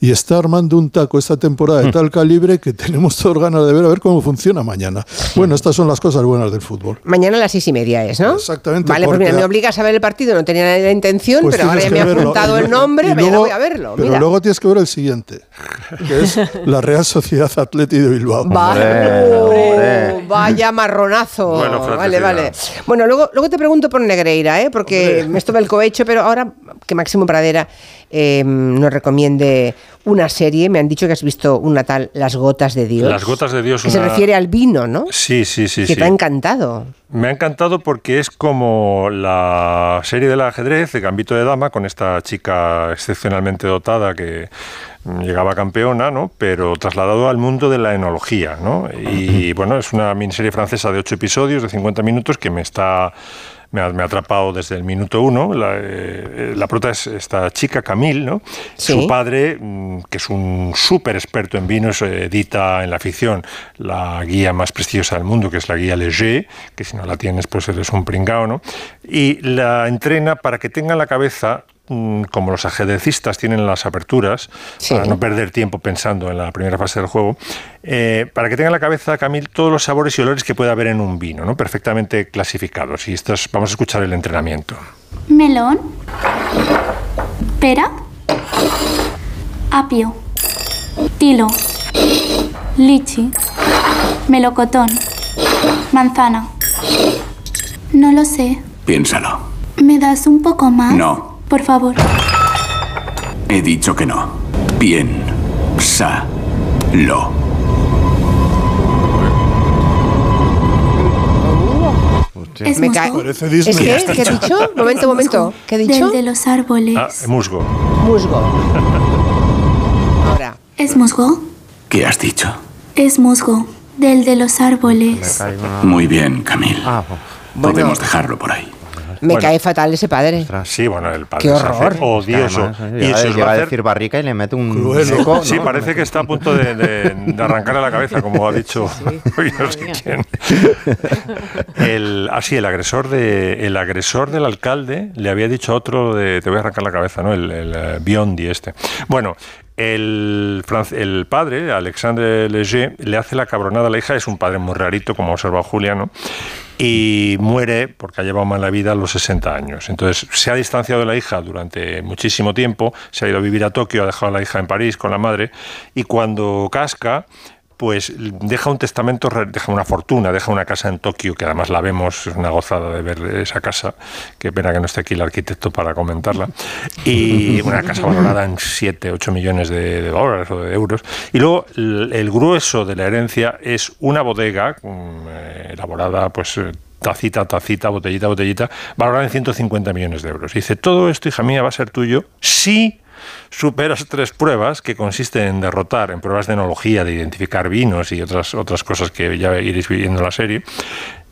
y está armando un taco esta temporada Mm. de tal calibre que tenemos todas ganas de ver a ver cómo funciona mañana. Bueno, estas son las cosas buenas del fútbol. Mañana a las seis y media es, ¿no? Exactamente. Vale, pues mira, me obligas a ver el partido, no tenía la intención, Pues pero ahora ya me ha apuntado el nombre, mañana luego- voy a verlo. Pero mira. luego tienes que ver el siguiente, que es la Real Sociedad Atleti de Bilbao. Va- Oh, vaya marronazo. Bueno, vale, vale. Bueno, luego, luego te pregunto por Negreira, ¿eh? porque me estuve el cohecho, pero ahora que Máximo Pradera eh, nos recomiende una serie, me han dicho que has visto una tal Las Gotas de Dios. Las Gotas de Dios, Que se refiere al vino, ¿no? Sí, sí, sí. que sí. te ha encantado. Me ha encantado porque es como la serie del ajedrez de Gambito de Dama con esta chica excepcionalmente dotada que mm, llegaba campeona, ¿no? pero trasladado al mundo de la enología. ¿no? Y bueno, es una miniserie francesa de ocho episodios de 50 minutos que me está me ha, me ha atrapado desde el minuto uno. La, eh, la prota es esta chica, Camille, ¿no? Sí. Su padre, mm, que es un súper experto en vinos, eh, edita en la ficción la guía más prestigiosa del mundo, que es la guía Leger, que si no la tienes, pues eres un pringao, ¿no? Y la entrena para que tenga en la cabeza como los ajedrecistas tienen las aperturas, para no perder tiempo pensando en la primera fase del juego, eh, para que tenga en la cabeza, Camil, todos los sabores y olores que puede haber en un vino, ¿no? perfectamente clasificados. Y esto es- vamos a escuchar el entrenamiento. Melón. Pera. Apio. Tilo. Lichi. Melocotón. Manzana. No lo sé. Piénsalo. ¿Me das un poco más? No, Por favor. he dicho que no. Es Me musgo. cae- Parece ¿Es Disney. que, ¿Qué he dicho? Momento, momento. ¿Qué he dicho? Del de los árboles. Ah, musgo. Musgo. Ahora. ¿Es musgo? ¿Qué has dicho? Es musgo. Del de los árboles. Muy bien, Camil. Bueno. Podemos dejarlo por ahí. Me Bueno. cae fatal ese padre. Sí, bueno, el padre Qué se hace horror. odioso. Además, y se va llega a decir barrica y le mete un Cruel, ¿no? Sí, parece que está a punto de, de- de arrancarle la cabeza, como ha dicho hoy no sé quién. El, así, el agresor de, el agresor del alcalde le había dicho a otro de te voy a arrancar la cabeza, ¿no? El, el eh, Biondi este. Bueno, el, el padre, Alexandre Leger, le hace la cabronada a la hija, es un padre muy rarito, como ha observado Julia, ¿no? Y muere porque ha llevado mal la vida a los 60 años. Entonces se ha distanciado de la hija durante muchísimo tiempo, se ha ido a vivir a Tokio, ha dejado a la hija en París con la madre y cuando casca pues deja un testamento, deja una fortuna, deja una casa en Tokio, que además la vemos, es una gozada de ver esa casa, qué pena que no esté aquí el arquitecto para comentarla, y una casa valorada en 7, 8 millones de, dólares o de euros. Y luego el, grueso de la herencia es una bodega mm, elaborada pues tacita, tacita, botellita, botellita, valorada en 150 millones de euros. Y dice, todo esto, hija mía, va a ser tuyo si superas tres pruebas que consisten en derrotar, en pruebas de enología, de identificar vinos y otras, otras cosas que ya iréis viendo en la serie,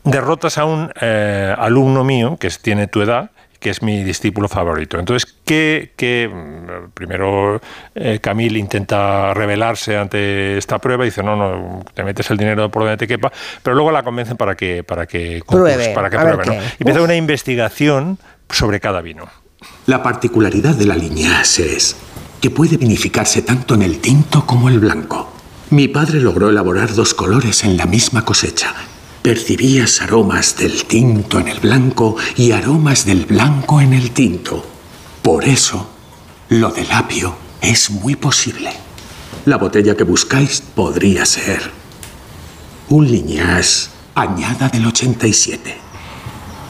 derrotas a un eh, alumno mío que tiene tu edad que es mi discípulo favorito. Entonces, ¿qué, mm, primero eh, Camille intenta rebelarse ante esta prueba y dice, no, no, te metes el dinero por donde te quepa, pero luego la convencen para que, para que, pruebe, para que pruebe. ¿no? Y empieza una investigación sobre cada vino. La particularidad de la Liñas es que puede vinificarse tanto en el tinto como el blanco. Mi padre logró elaborar dos colores en la misma cosecha. Percibías aromas del tinto en el blanco y aromas del blanco en el tinto. Por eso, lo del apio es muy posible. La botella que buscáis podría ser un Liñas añada del 87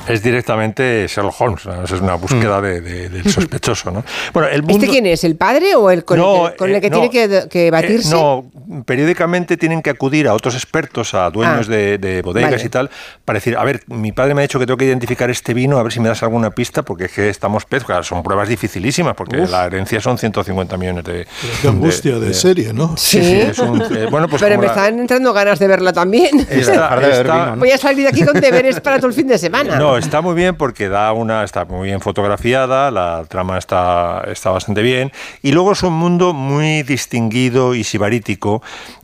es directamente Sherlock Holmes, es una búsqueda de, del sospechoso. ¿no? Bueno, el ¿Este quién es? ¿El padre o el con el con el que tiene que, batirse? no, periódicamente tienen que acudir a otros expertos, a dueños de, bodegas y tal, para decir, a ver, mi padre me ha dicho que tengo que identificar este vino, a ver si me das alguna pista, porque es que estamos pez, son pruebas dificilísimas, porque la herencia son 150 millones de... Qué angustia de, serie, ¿no? Sí, sí, es un, bueno, pues Pero me están entrando ganas de verla también. Voy a salir de aquí con deberes para todo el fin de semana. No, está muy bien porque da una, está muy bien fotografiada, la trama está, está bastante bien. Y luego es un mundo muy distinguido y sibarítico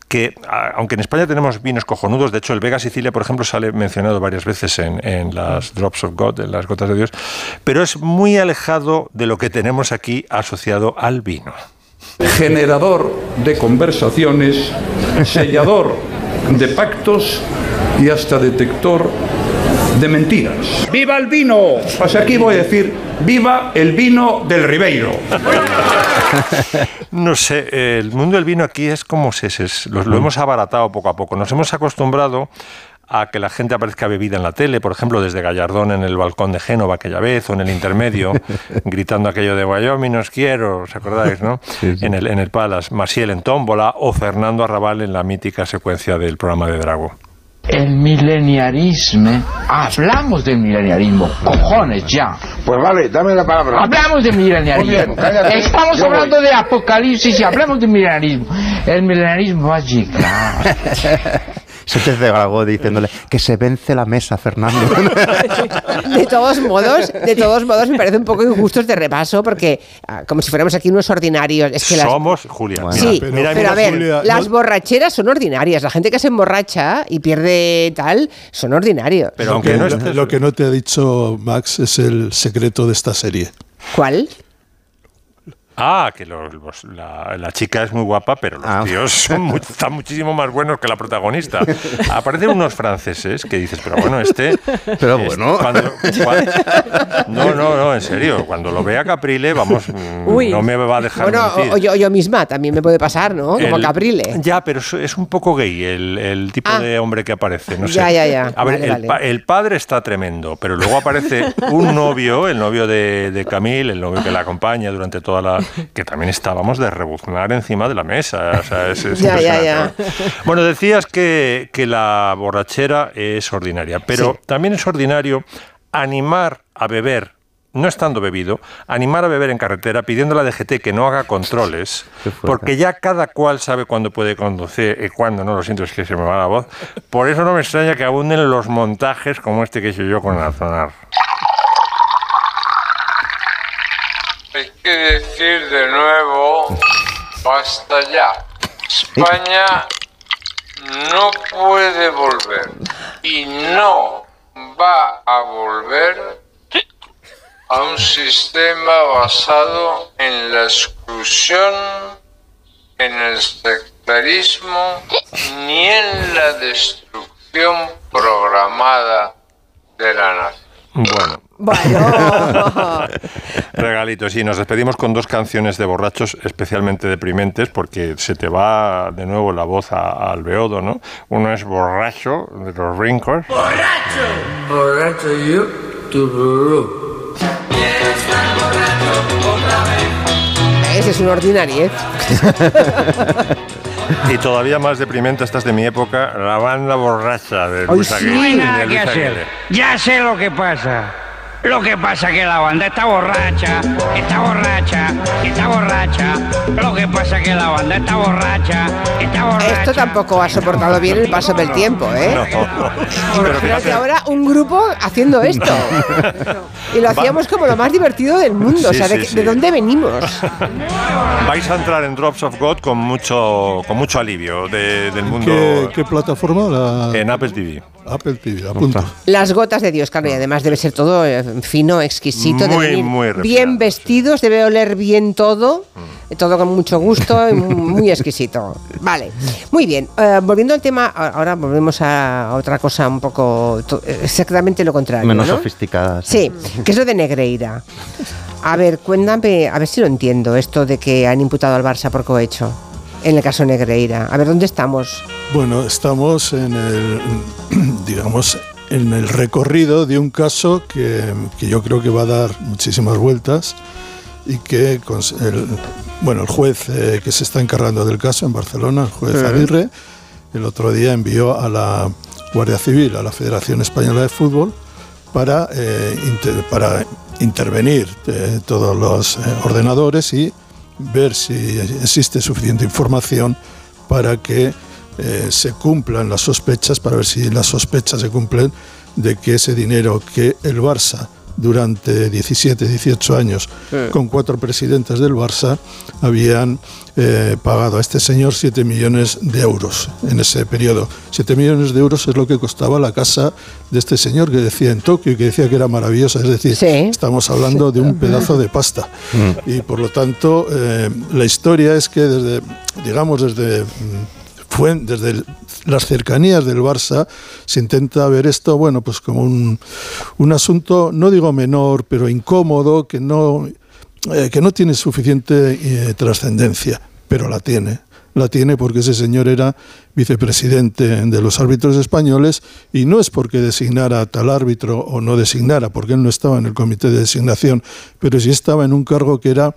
que, aunque en España tenemos vinos cojonudos, de hecho el Vega Sicilia, por ejemplo, sale mencionado varias veces en, en, las Drops of God, en las gotas de Dios, pero es muy alejado de lo que tenemos aquí asociado al vino. Generador de conversaciones, sellador de pactos y hasta detector de mentiras. ¡Viva el vino! Pues aquí voy a decir, ¡viva el vino del Ribeiro! No sé, el mundo del vino aquí es como se, lo, lo hemos abaratado poco a poco. Nos hemos acostumbrado a que la gente aparezca bebida en la tele, por ejemplo, desde Gallardón en el balcón de Génova aquella vez, o en el intermedio, gritando aquello de Wyoming os quiero, ¿os acordáis, no? En, el, en el Palace, Masiel en Tómbola, o Fernando Arrabal en la mítica secuencia del programa de Drago. El mileniarismo. Hablamos del mileniarismo. Cojones, ya. Pues vale, dame la palabra. Hablamos del mileniarismo. Estamos hablando de apocalipsis y hablamos del mileniarismo. El mileniarismo va a llegar. Se te algo diciéndole que se vence la mesa, Fernando. de todos modos, de todos modos me parece un poco injusto este repaso porque ah, como si fuéramos aquí unos ordinarios. Es que Somos, Julia. sí, pero, a ver, las borracheras son ordinarias. La gente que se emborracha y pierde tal, son ordinarios. Pero aunque no lo que no te ha dicho Max es el secreto de esta serie. ¿Cuál? Ah, que la, chica es muy guapa, pero los ah. tíos son están muchísimo más buenos que la protagonista. Aparecen unos franceses que dices, pero bueno, este. Pero bueno. no, no, no, en serio. Cuando lo vea Caprile, vamos, mm, no me va a dejar. Bueno, o yo, misma también me puede pasar, ¿no? Como Caprile. Ya, pero es un poco gay el, tipo ah. de hombre que aparece. No sé. Ya, ya, ya. A ver, el, padre está tremendo, pero luego aparece un novio, el novio de, de Camille, el novio que la acompaña durante toda la que también estábamos de rebuznar encima de la mesa. Bueno, decías que, la borrachera es ordinaria, pero también es ordinario animar a beber no estando bebido, animar a beber en carretera pidiendo a la DGT que no haga controles, porque ya cada cual sabe cuándo puede conducir y cuándo no, lo siento, es que se me va la voz. Por eso no me extraña que abunden los montajes como este que hice yo con Azonar. Que decir de nuevo, basta ya. España no puede volver y no va a volver a un sistema basado en la exclusión, en el sectarismo, ni en la destrucción programada de la nación. Bueno, Bueno. regalitos. Y nos despedimos con dos canciones de borrachos especialmente deprimentes porque se te va de nuevo la voz a- al beodo, ¿no? Uno es Borracho, de los Rincos. Borracho yo, tururú. Ese es un ordinario, ¿eh? Y todavía más deprimente, esta es de mi época, la banda borracha de Luis sí. Nada que hacer. Aguirre. Ya sé lo que pasa. Lo que pasa que la banda está borracha, está borracha, está borracha. Lo que pasa que la banda está borracha, está borracha. Esto tampoco ha soportado bien el paso del tiempo, ¿eh? Imagínate ahora un grupo haciendo esto. Y lo hacíamos como lo más divertido del mundo. o Sí, sea, ¿de, sí, qué- sí. de dónde venimos? Vais a entrar en Drops of God con mucho, con mucho alivio de- del mundo ¿Qué, qué plataforma? La... en Apple TV. Apple TV, apunta. Las gotas de Dios, claro, y además debe ser todo eh, fino, exquisito, Muy, deben ir muy bien vestidos, debe oler bien todo, Mm. todo con mucho gusto, y mu- muy exquisito. Vale, muy bien. eh, volviendo al tema, ahora volvemos a otra cosa un poco eh, exactamente lo contrario. Menos ¿no? sofisticadas. Sí, que es lo de Negreira. A ver, cuéntame, a ver si lo entiendo, esto de que han imputado al Barça por cohecho. En el caso Negreira. A ver, ¿dónde estamos? Bueno, estamos en el, digamos, en el recorrido de un caso que, que yo creo que va a dar muchísimas vueltas y que el, bueno, el juez eh, que se está encargando del caso en Barcelona, el juez Sí. Aguirre, el otro día envió a la Guardia Civil, a la Federación Española de Fútbol, para, eh, inter- para intervenir eh, todos los eh, ordenadores y ver si existe suficiente información para que eh, se cumplan las sospechas, para ver si las sospechas se cumplen de que ese dinero que el Barça durante 17, 18 años, Sí. con cuatro presidentes del Barça, habían eh, pagado a este señor 7 millones de euros en ese periodo. 7 millones de euros es lo que costaba la casa de este señor que decía en Tokio y que decía que era maravillosa. Es decir, estamos hablando de un pedazo de pasta. Y por lo tanto, eh, la historia es que desde, digamos, desde, mm, fue, desde las cercanías del Barça se intenta ver esto, bueno, pues como un, un asunto, no digo menor, pero incómodo, que no, eh, que no tiene suficiente eh, trascendencia, pero la tiene. La tiene porque ese señor era vicepresidente de los árbitros españoles y no es porque designara a tal árbitro o no designara, porque él no estaba en el comité de designación, pero sí estaba en un cargo que era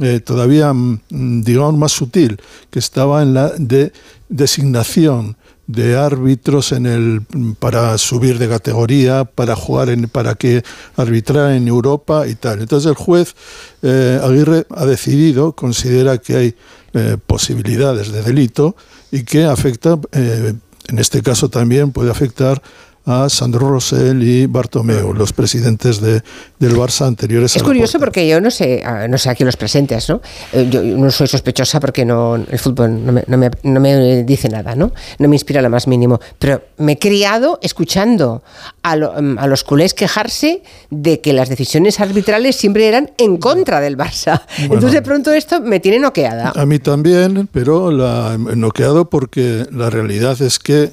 eh, todavía, mm, digamos, más sutil, que estaba en la de designación de árbitros en el para subir de categoría, para jugar en, para que arbitrar en Europa y tal. Entonces el juez eh, Aguirre ha decidido, considera que hay eh, posibilidades de delito y que afecta, eh, en este caso también puede afectar a Sandro Rosell y Bartomeu, los presidentes de, del Barça anteriores a Es la curioso porque yo no sé, ah, no sé aquí los presentes, ¿no? Eh, Yo no soy sospechosa porque no el fútbol no me, no me- no me dice nada, ¿no? No me inspira lo más mínimo. Pero me he criado escuchando a, lo- mm, a los culés quejarse de que las decisiones arbitrales siempre eran en contra del Barça. Entonces de pronto esto me tiene noqueada. A mí también, pero la he noqueado porque la realidad es que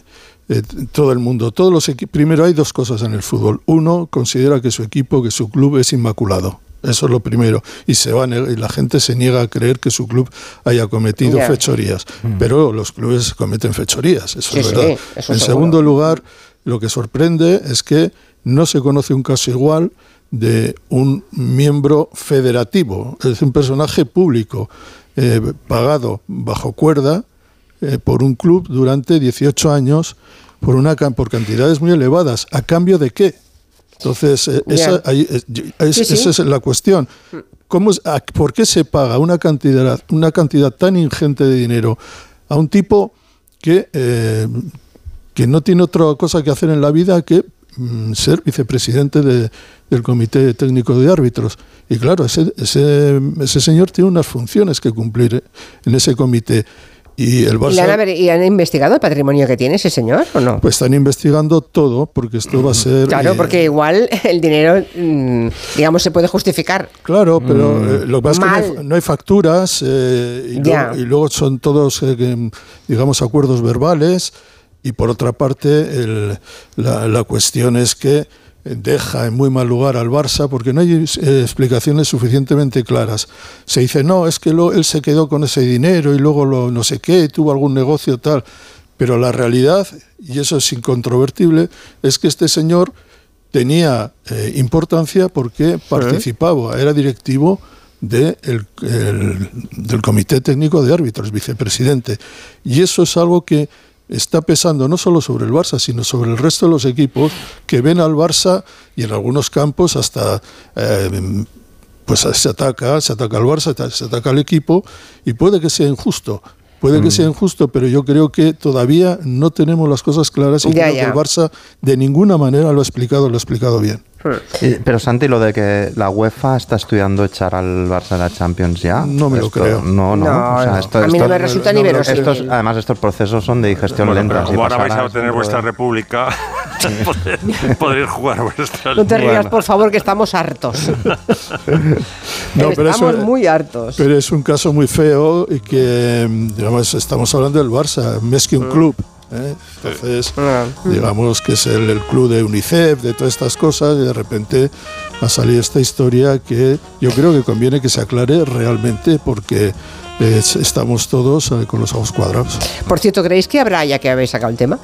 eh, todo el mundo, todos los equipos, primero hay dos cosas en el fútbol. Uno considera que su equipo, que su club es inmaculado. Eso es lo primero. Y se va a neg- y la gente se niega a creer que su club haya cometido fechorías. Pero los clubes cometen fechorías, eso Sí, es sí, verdad. eso en seguro. segundo lugar, lo que sorprende es que no se conoce un caso igual de un miembro federativo, es decir, un personaje público eh, pagado bajo cuerda eh, por un club durante 18 años por, una, can- por cantidades muy elevadas. ¿A cambio de qué? Entonces, eh, esa, ahí es- es- Sí, sí. esa es la cuestión. ¿Cómo es- a- ¿Por qué se paga una cantidad, una cantidad tan ingente de dinero a un tipo que, eh, que no tiene otra cosa que hacer en la vida que mm, ser vicepresidente de- del Comité Técnico de Árbitros? Y claro, ese, ese, ese señor tiene unas funciones que cumplir eh, en ese comité. Y el ¿Y, Barça... le han, y han investigado el patrimonio que tiene ese señor o no? Pues están investigando todo porque esto va a ser... Claro, eh, porque igual el dinero, mm, digamos, se puede justificar. Claro, pero eh, lo que pasa es que no hay, no hay facturas eh, y, luego, y luego son todos, eh, digamos, acuerdos verbales. Y por otra parte, el- la, la cuestión es que deja en muy mal lugar al Barça porque no hay eh, explicaciones suficientemente claras. Se dice, no, es que lo, él se quedó con ese dinero y luego lo, no sé qué, tuvo algún negocio tal. Pero la realidad, y eso es incontrovertible, es que este señor tenía eh, importancia porque participaba, era directivo de el- el- del Comité Técnico de Árbitros, vicepresidente. Y eso es algo que está pesando no solo sobre el Barça, sino sobre el resto de los equipos que ven al Barça y en algunos campos hasta... eh, pues se ataca, se ataca al Barça, se ataca al equipo y puede que sea injusto. Puede que sea injusto, pero yo creo que todavía no tenemos las cosas claras y Ya, creo ya. que el Barça de ninguna manera lo ha explicado, lo ha explicado bien. Y- Pero Santi, lo de que la UEFA está estudiando echar al Barça de la Champions ya. No me lo esto- creo. No, no. No, o sea, no. esto- A mí no me resulta ni verosímil. estos- Además, estos procesos son de digestión Bueno, lenta. como si ahora vais a tener vuestra república, poder- podréis jugar vuestra No te rías, Bueno. por favor, que estamos hartos. No, pero estamos eso- muy hartos. Pero es un caso muy feo y que, mm, digamos, estamos hablando del Barça, más que un club. ¿eh? Entonces, digamos que es el, el club de UNICEF, de todas estas cosas, y de repente ha salido esta historia que yo creo que conviene que se aclare realmente porque eh, estamos todos eh, con los ojos cuadrados. Por cierto, ¿creéis que habrá, ya que habéis sacado el tema,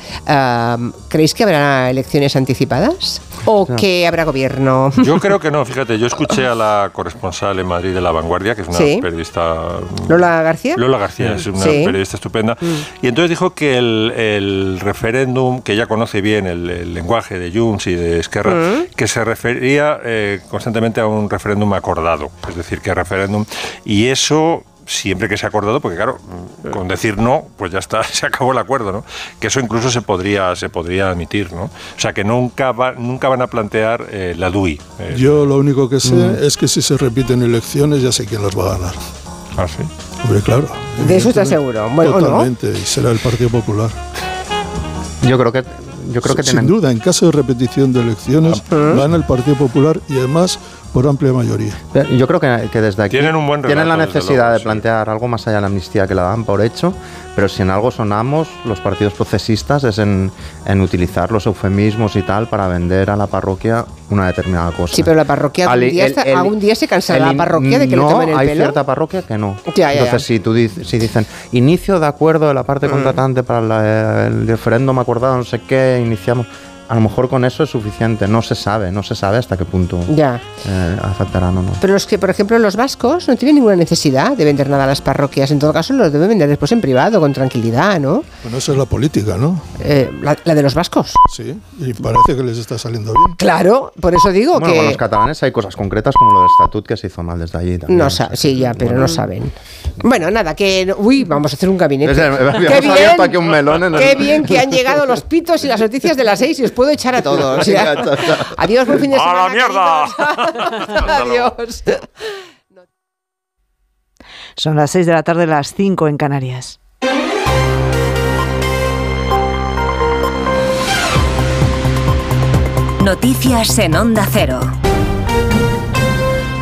¿creéis que habrá elecciones anticipadas? ¿O No. que habrá gobierno? Yo creo que no, fíjate, yo escuché a la corresponsal en Madrid de La Vanguardia, que es una Sí. periodista... ¿Lola García? Lola García, es una Sí. periodista estupenda. Y entonces dijo que el, el referéndum, que ella conoce bien el, el lenguaje de Junts y de Esquerra, Mm. que se refería eh, constantemente a un referéndum acordado. Es decir, que referéndum... Y eso siempre que se ha acordado, porque claro, con decir no, pues ya está, se acabó el acuerdo, ¿no? Que eso incluso se podría, se podría admitir, ¿no? O sea, que nunca, va- nunca van a plantear eh, la DUI. eh, Yo lo único que sé Mm. es que si se repiten elecciones ya sé quién las va a ganar. ¿Ah, sí? Hombre, claro. De eso estás seguro. Bueno, ¿o no? Totalmente, y será el Partido Popular. Yo creo que, yo creo que Sin tienen- duda, en caso de repetición de elecciones, gana el Partido Popular y además por amplia mayoría. Yo creo que, que desde aquí Tienen un buen tienen la necesidad luego, de plantear algo más allá de la amnistía que la dan por hecho, pero si en algo sonamos los partidos procesistas es en, en utilizar los eufemismos y tal para vender a la parroquia una determinada cosa. Sí, pero la parroquia algún, Ali- día, el- está- el- algún día se cansará el la parroquia de que no, le tomen el hay pelo. cierta parroquia que no. Ya, ya, ya. Entonces, si tú dices, si dicen inicio de acuerdo de la parte Mm. contratante para la- el referéndum acordado, no sé qué, iniciamos. A lo mejor con eso es suficiente. No se sabe, no se sabe hasta qué punto Ya. eh, afectarán o no. Pero los que, por ejemplo, los vascos no tienen ninguna necesidad de vender nada a las parroquias. En todo caso, los deben vender después en privado, con tranquilidad, ¿no? Bueno, esa es la política, ¿no? Eh, la, la de los vascos. Sí, y parece que les está saliendo bien. Claro, por eso digo Bueno, que... con los catalanes hay cosas concretas como lo del estatut que se hizo mal desde allí también. No sa- sí, ya, pero no saben. Bueno, nada, que... Uy, vamos a hacer un gabinete. Es qué, abierto aquí un melón en el- qué bien que han llegado los pitos y las noticias de las seis y os puedo echar a todos. Adiós, buen fin de ¡A la mierda! Adiós. Son las 6 de la tarde, las 5 en Canarias. Noticias en Onda Cero.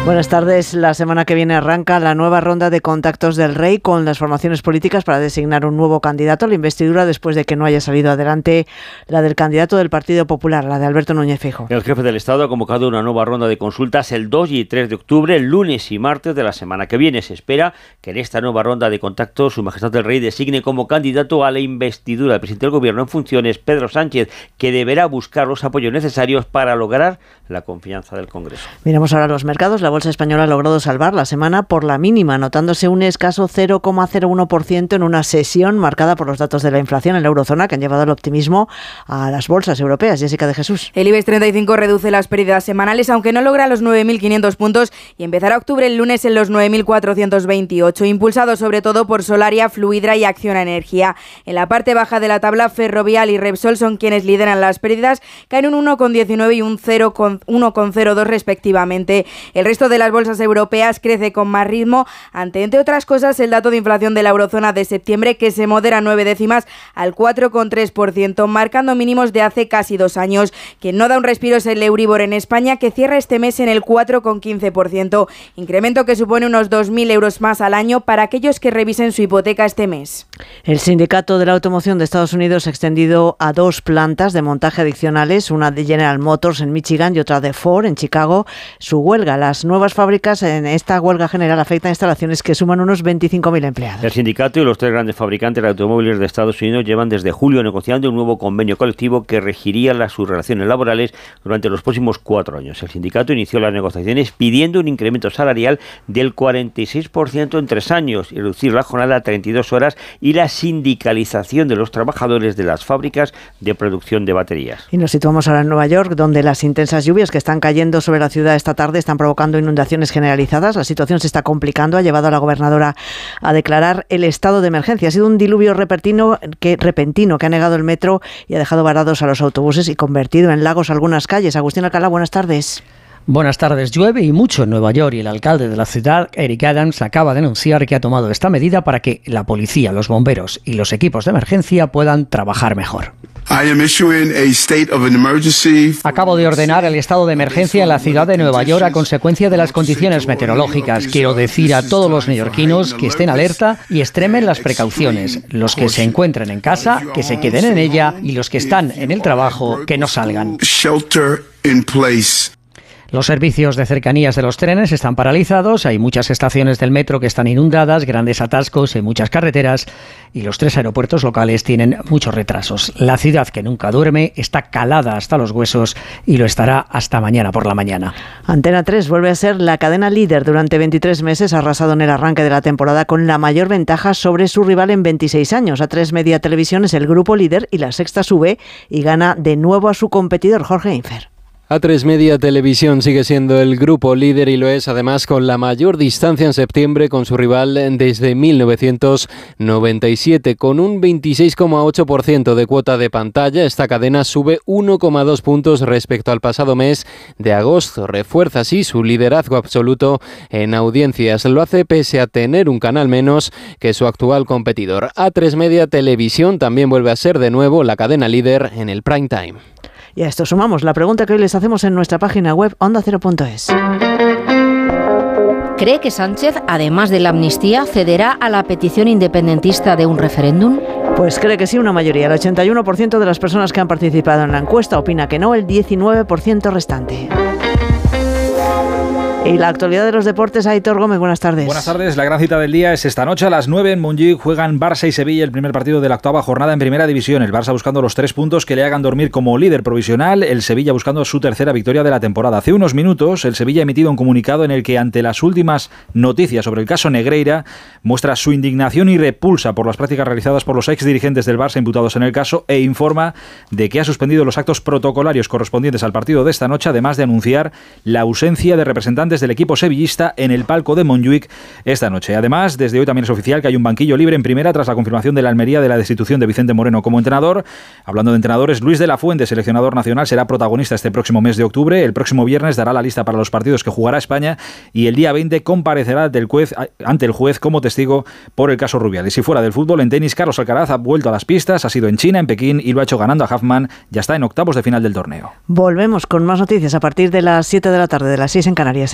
Buenas tardes. La semana que viene arranca la nueva ronda de contactos del Rey con las formaciones políticas para designar un nuevo candidato a la investidura después de que no haya salido adelante la del candidato del Partido Popular, la de Alberto Núñez Fijo. El jefe del Estado ha convocado una nueva ronda de consultas el 2 y 3 de octubre, el lunes y martes de la semana que viene. Se espera que en esta nueva ronda de contactos Su Majestad el Rey designe como candidato a la investidura del presidente del Gobierno en funciones, Pedro Sánchez, que deberá buscar los apoyos necesarios para lograr la confianza del Congreso. Miramos ahora los mercados. La bolsa española ha logrado salvar la semana por la mínima, anotándose un escaso 0,01% en una sesión marcada por los datos de la inflación en la eurozona que han llevado el optimismo a las bolsas europeas. Jessica de Jesús. El IBEX 35 reduce las pérdidas semanales, aunque no logra los 9.500 puntos y empezará octubre el lunes en los 9.428, impulsado sobre todo por Solaria, Fluidra y Acciona Energía. En la parte baja de la tabla, Ferrovial y Repsol son quienes lideran las pérdidas, caen un 1,19 y un 0,1,02 respectivamente. El resto resto de las bolsas europeas crece con más ritmo ante, entre otras cosas, el dato de inflación de la eurozona de septiembre que se modera nueve décimas al 4,3%, marcando mínimos de hace casi dos años. Quien no da un respiro es el Euribor en España, que cierra este mes en el 4,15%, incremento que supone unos 2.000 euros más al año para aquellos que revisen su hipoteca este mes. El sindicato de la automoción de Estados Unidos ha extendido a dos plantas de montaje adicionales, una de General Motors en Michigan y otra de Ford en Chicago, su huelga. Las nuevas fábricas en esta huelga general afectan a instalaciones que suman unos 25.000 empleados. El sindicato y los tres grandes fabricantes de automóviles de Estados Unidos llevan desde julio negociando un nuevo convenio colectivo que regiría las, sus relaciones laborales durante los próximos cuatro años. El sindicato inició las negociaciones pidiendo un incremento salarial del 46% en tres años y reducir la jornada a 32 horas y la sindicalización de los trabajadores de las fábricas de producción de baterías. Y nos situamos ahora en Nueva York, donde las intensas lluvias que están cayendo sobre la ciudad esta tarde están provocando inundaciones generalizadas. La situación se está complicando, ha llevado a la gobernadora a declarar el estado de emergencia. Ha sido un diluvio repentino que, repentino que ha negado el metro y ha dejado varados a los autobuses y convertido en lagos algunas calles. Agustín Alcalá, buenas tardes. Buenas tardes. Llueve y mucho en Nueva York y el alcalde de la ciudad, Eric Adams, acaba de anunciar que ha tomado esta medida para que la policía, los bomberos y los equipos de emergencia puedan trabajar mejor. Acabo de ordenar el estado de emergencia en la ciudad de Nueva York a consecuencia de las condiciones meteorológicas. Quiero decir a todos los neoyorquinos que estén alerta y extremen las precauciones. Los que se encuentren en casa, que se queden en ella y los que están en el trabajo, que no salgan. Los servicios de cercanías de los trenes están paralizados, hay muchas estaciones del metro que están inundadas, grandes atascos en muchas carreteras y los tres aeropuertos locales tienen muchos retrasos. La ciudad que nunca duerme está calada hasta los huesos y lo estará hasta mañana por la mañana. Antena 3 vuelve a ser la cadena líder durante 23 meses, arrasado en el arranque de la temporada con la mayor ventaja sobre su rival en 26 años. A tres Media Televisión es el grupo líder y la sexta sube y gana de nuevo a su competidor Jorge Infer. A3 Media Televisión sigue siendo el grupo líder y lo es además con la mayor distancia en septiembre con su rival desde 1997. Con un 26,8% de cuota de pantalla, esta cadena sube 1,2 puntos respecto al pasado mes de agosto. Refuerza así su liderazgo absoluto en audiencias. Lo hace pese a tener un canal menos que su actual competidor. A3 Media Televisión también vuelve a ser de nuevo la cadena líder en el prime time. Y a esto sumamos la pregunta que hoy les hacemos en nuestra página web ondacero.es. ¿Cree que Sánchez, además de la amnistía, cederá a la petición independentista de un referéndum? Pues cree que sí, una mayoría. El 81% de las personas que han participado en la encuesta opina que no, el 19% restante. Y la actualidad de los deportes, Aitor Gómez, buenas tardes. Buenas tardes, la gran cita del día es esta noche a las 9 en Montjuic juegan Barça y Sevilla el primer partido de la octava jornada en primera división. El Barça buscando los tres puntos que le hagan dormir como líder provisional, el Sevilla buscando su tercera victoria de la temporada. Hace unos minutos el Sevilla ha emitido un comunicado en el que ante las últimas noticias sobre el caso Negreira muestra su indignación y repulsa por las prácticas realizadas por los ex dirigentes del Barça imputados en el caso e informa de que ha suspendido los actos protocolarios correspondientes al partido de esta noche, además de anunciar la ausencia de representantes del equipo sevillista en el palco de Montjuic esta noche. Además, desde hoy también es oficial que hay un banquillo libre en primera tras la confirmación de la Almería de la destitución de Vicente Moreno como entrenador. Hablando de entrenadores, Luis de la Fuente, seleccionador nacional, será protagonista este próximo mes de octubre. El próximo viernes dará la lista para los partidos que jugará España y el día 20 comparecerá del juez, ante el juez como testigo por el caso Rubiales. Y fuera del fútbol, en tenis, Carlos Alcaraz ha vuelto a las pistas, ha sido en China, en Pekín y lo ha hecho ganando a Huffman. Ya está en octavos de final del torneo. Volvemos con más noticias a partir de las 7 de la tarde, de las 6 en Canarias,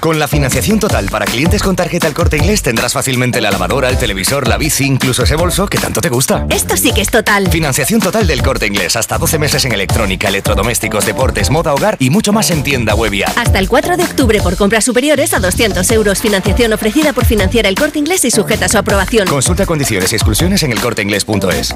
Con la financiación total para clientes con tarjeta El Corte Inglés tendrás fácilmente la lavadora, el televisor, la bici, incluso ese bolso que tanto te gusta. Esto sí que es total. Financiación total del Corte Inglés, hasta 12 meses en electrónica, electrodomésticos, deportes, moda, hogar y mucho más en tienda web y app. Hasta el 4 de octubre por compras superiores a 200 euros. Financiación ofrecida por financiar El Corte Inglés y sujeta a su aprobación. Consulta condiciones y exclusiones en elcorteinglés.es.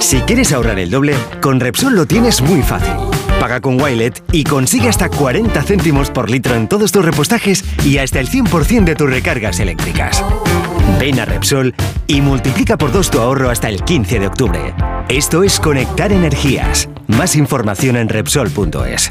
Si quieres ahorrar el doble, con Repsol lo tienes muy fácil. Paga con Wilet y consigue hasta 40 céntimos por litro en todos tus repostajes y hasta el 100% de tus recargas eléctricas. Ven a Repsol y multiplica por dos tu ahorro hasta el 15 de octubre. Esto es Conectar Energías. Más información en Repsol.es.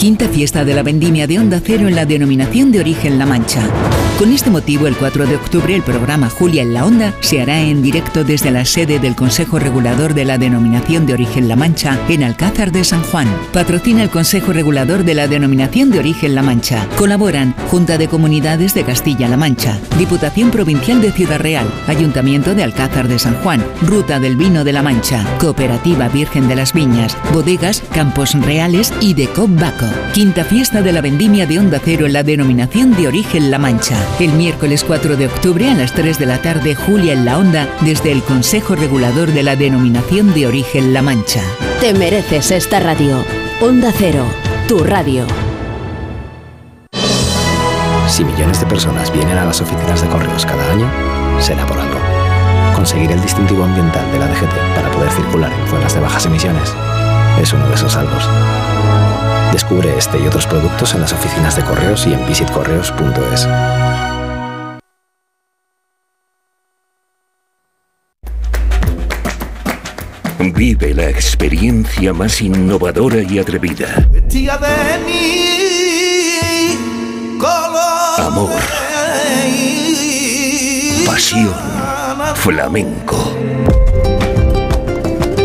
Quinta fiesta de la vendimia de Onda Cero en la denominación de origen La Mancha. Con este motivo, el 4 de octubre, el programa Julia en la Onda se hará en directo desde la sede del Consejo Regulador de la Denominación de Origen La Mancha en Alcázar de San Juan. Patrocina el Consejo Regulador de la Denominación de Origen La Mancha. Colaboran Junta de Comunidades de Castilla-La Mancha, Diputación Provincial de Ciudad Real, Ayuntamiento de Alcázar de San Juan, Ruta del Vino de La Mancha, Cooperativa Virgen de las Viñas, Bodegas, Campos Reales y de Cop Baco. Quinta fiesta de la vendimia de Onda Cero en la denominación de origen La Mancha. El miércoles 4 de octubre a las 3 de la tarde, Julia en la Onda, desde el Consejo Regulador de la denominación de origen La Mancha. Te mereces esta radio. Onda Cero, tu radio. Si millones de personas vienen a las oficinas de correos cada año, será por algo. Conseguir el distintivo ambiental de la DGT para poder circular en zonas de bajas emisiones es uno de esos salvos. Descubre este y otros productos en las oficinas de correos y en visitcorreos.es. Vive la experiencia más innovadora y atrevida. Amor. Pasión. Flamenco.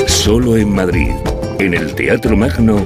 Solo en Madrid, en el Teatro Magno,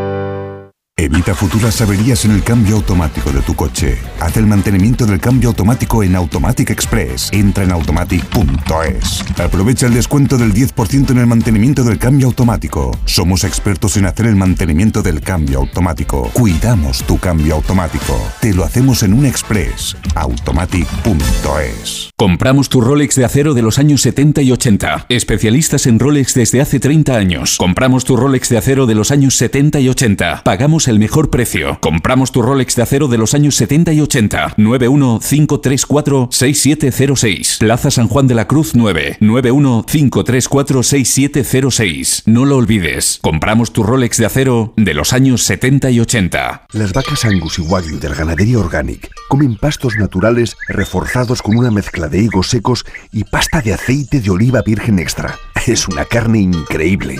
Evita futuras averías en el cambio automático de tu coche. Haz el mantenimiento del cambio automático en Automatic Express. Entra en automatic.es. Aprovecha el descuento del 10% en el mantenimiento del cambio automático. Somos expertos en hacer el mantenimiento del cambio automático. Cuidamos tu cambio automático. Te lo hacemos en un Express. Automatic.es. Compramos tu Rolex de acero de los años 70 y 80. Especialistas en Rolex desde hace 30 años. Compramos tu Rolex de acero de los años 70 y 80. Pagamos el mejor precio. Compramos tu Rolex de acero de los años 70 y 80. 915346706. Plaza San Juan de la Cruz 9. 915346706. No lo olvides. Compramos tu Rolex de acero de los años 70 y 80. Las vacas Angus y Wagyu del Ganadería Organic comen pastos naturales reforzados con una mezcla de higos secos y pasta de aceite de oliva virgen extra. Es una carne increíble.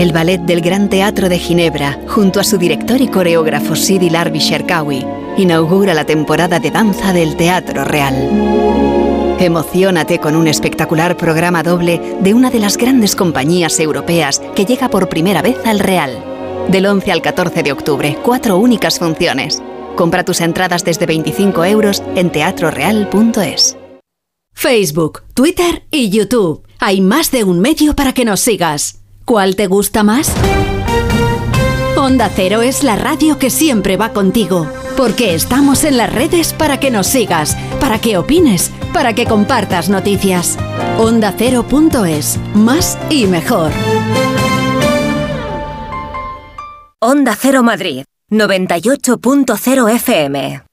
El ballet del Gran Teatro de Ginebra, junto a su director y coreógrafo Sidi Larbi Sherkawi, inaugura la temporada de danza del Teatro Real. Emocionate con un espectacular programa doble de una de las grandes compañías europeas que llega por primera vez al Real. Del 11 al 14 de octubre, cuatro únicas funciones. Compra tus entradas desde 25 euros en teatroreal.es. Facebook, Twitter y YouTube. Hay más de un medio para que nos sigas. ¿Cuál te gusta más? Onda Cero es la radio que siempre va contigo, porque estamos en las redes para que nos sigas, para que opines, para que compartas noticias. Onda Cero.es, más y mejor. Onda Cero Madrid, 98.0 FM.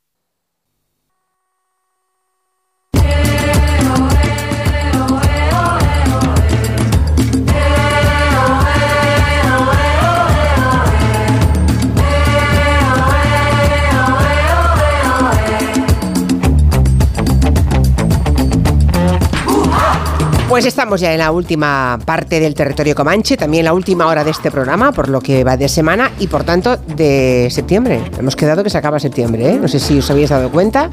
Pues estamos ya en la última parte del territorio comanche, también la última hora de este programa, por lo que va de semana y por tanto de septiembre. Hemos quedado que se acaba septiembre, ¿eh? no sé si os habéis dado cuenta.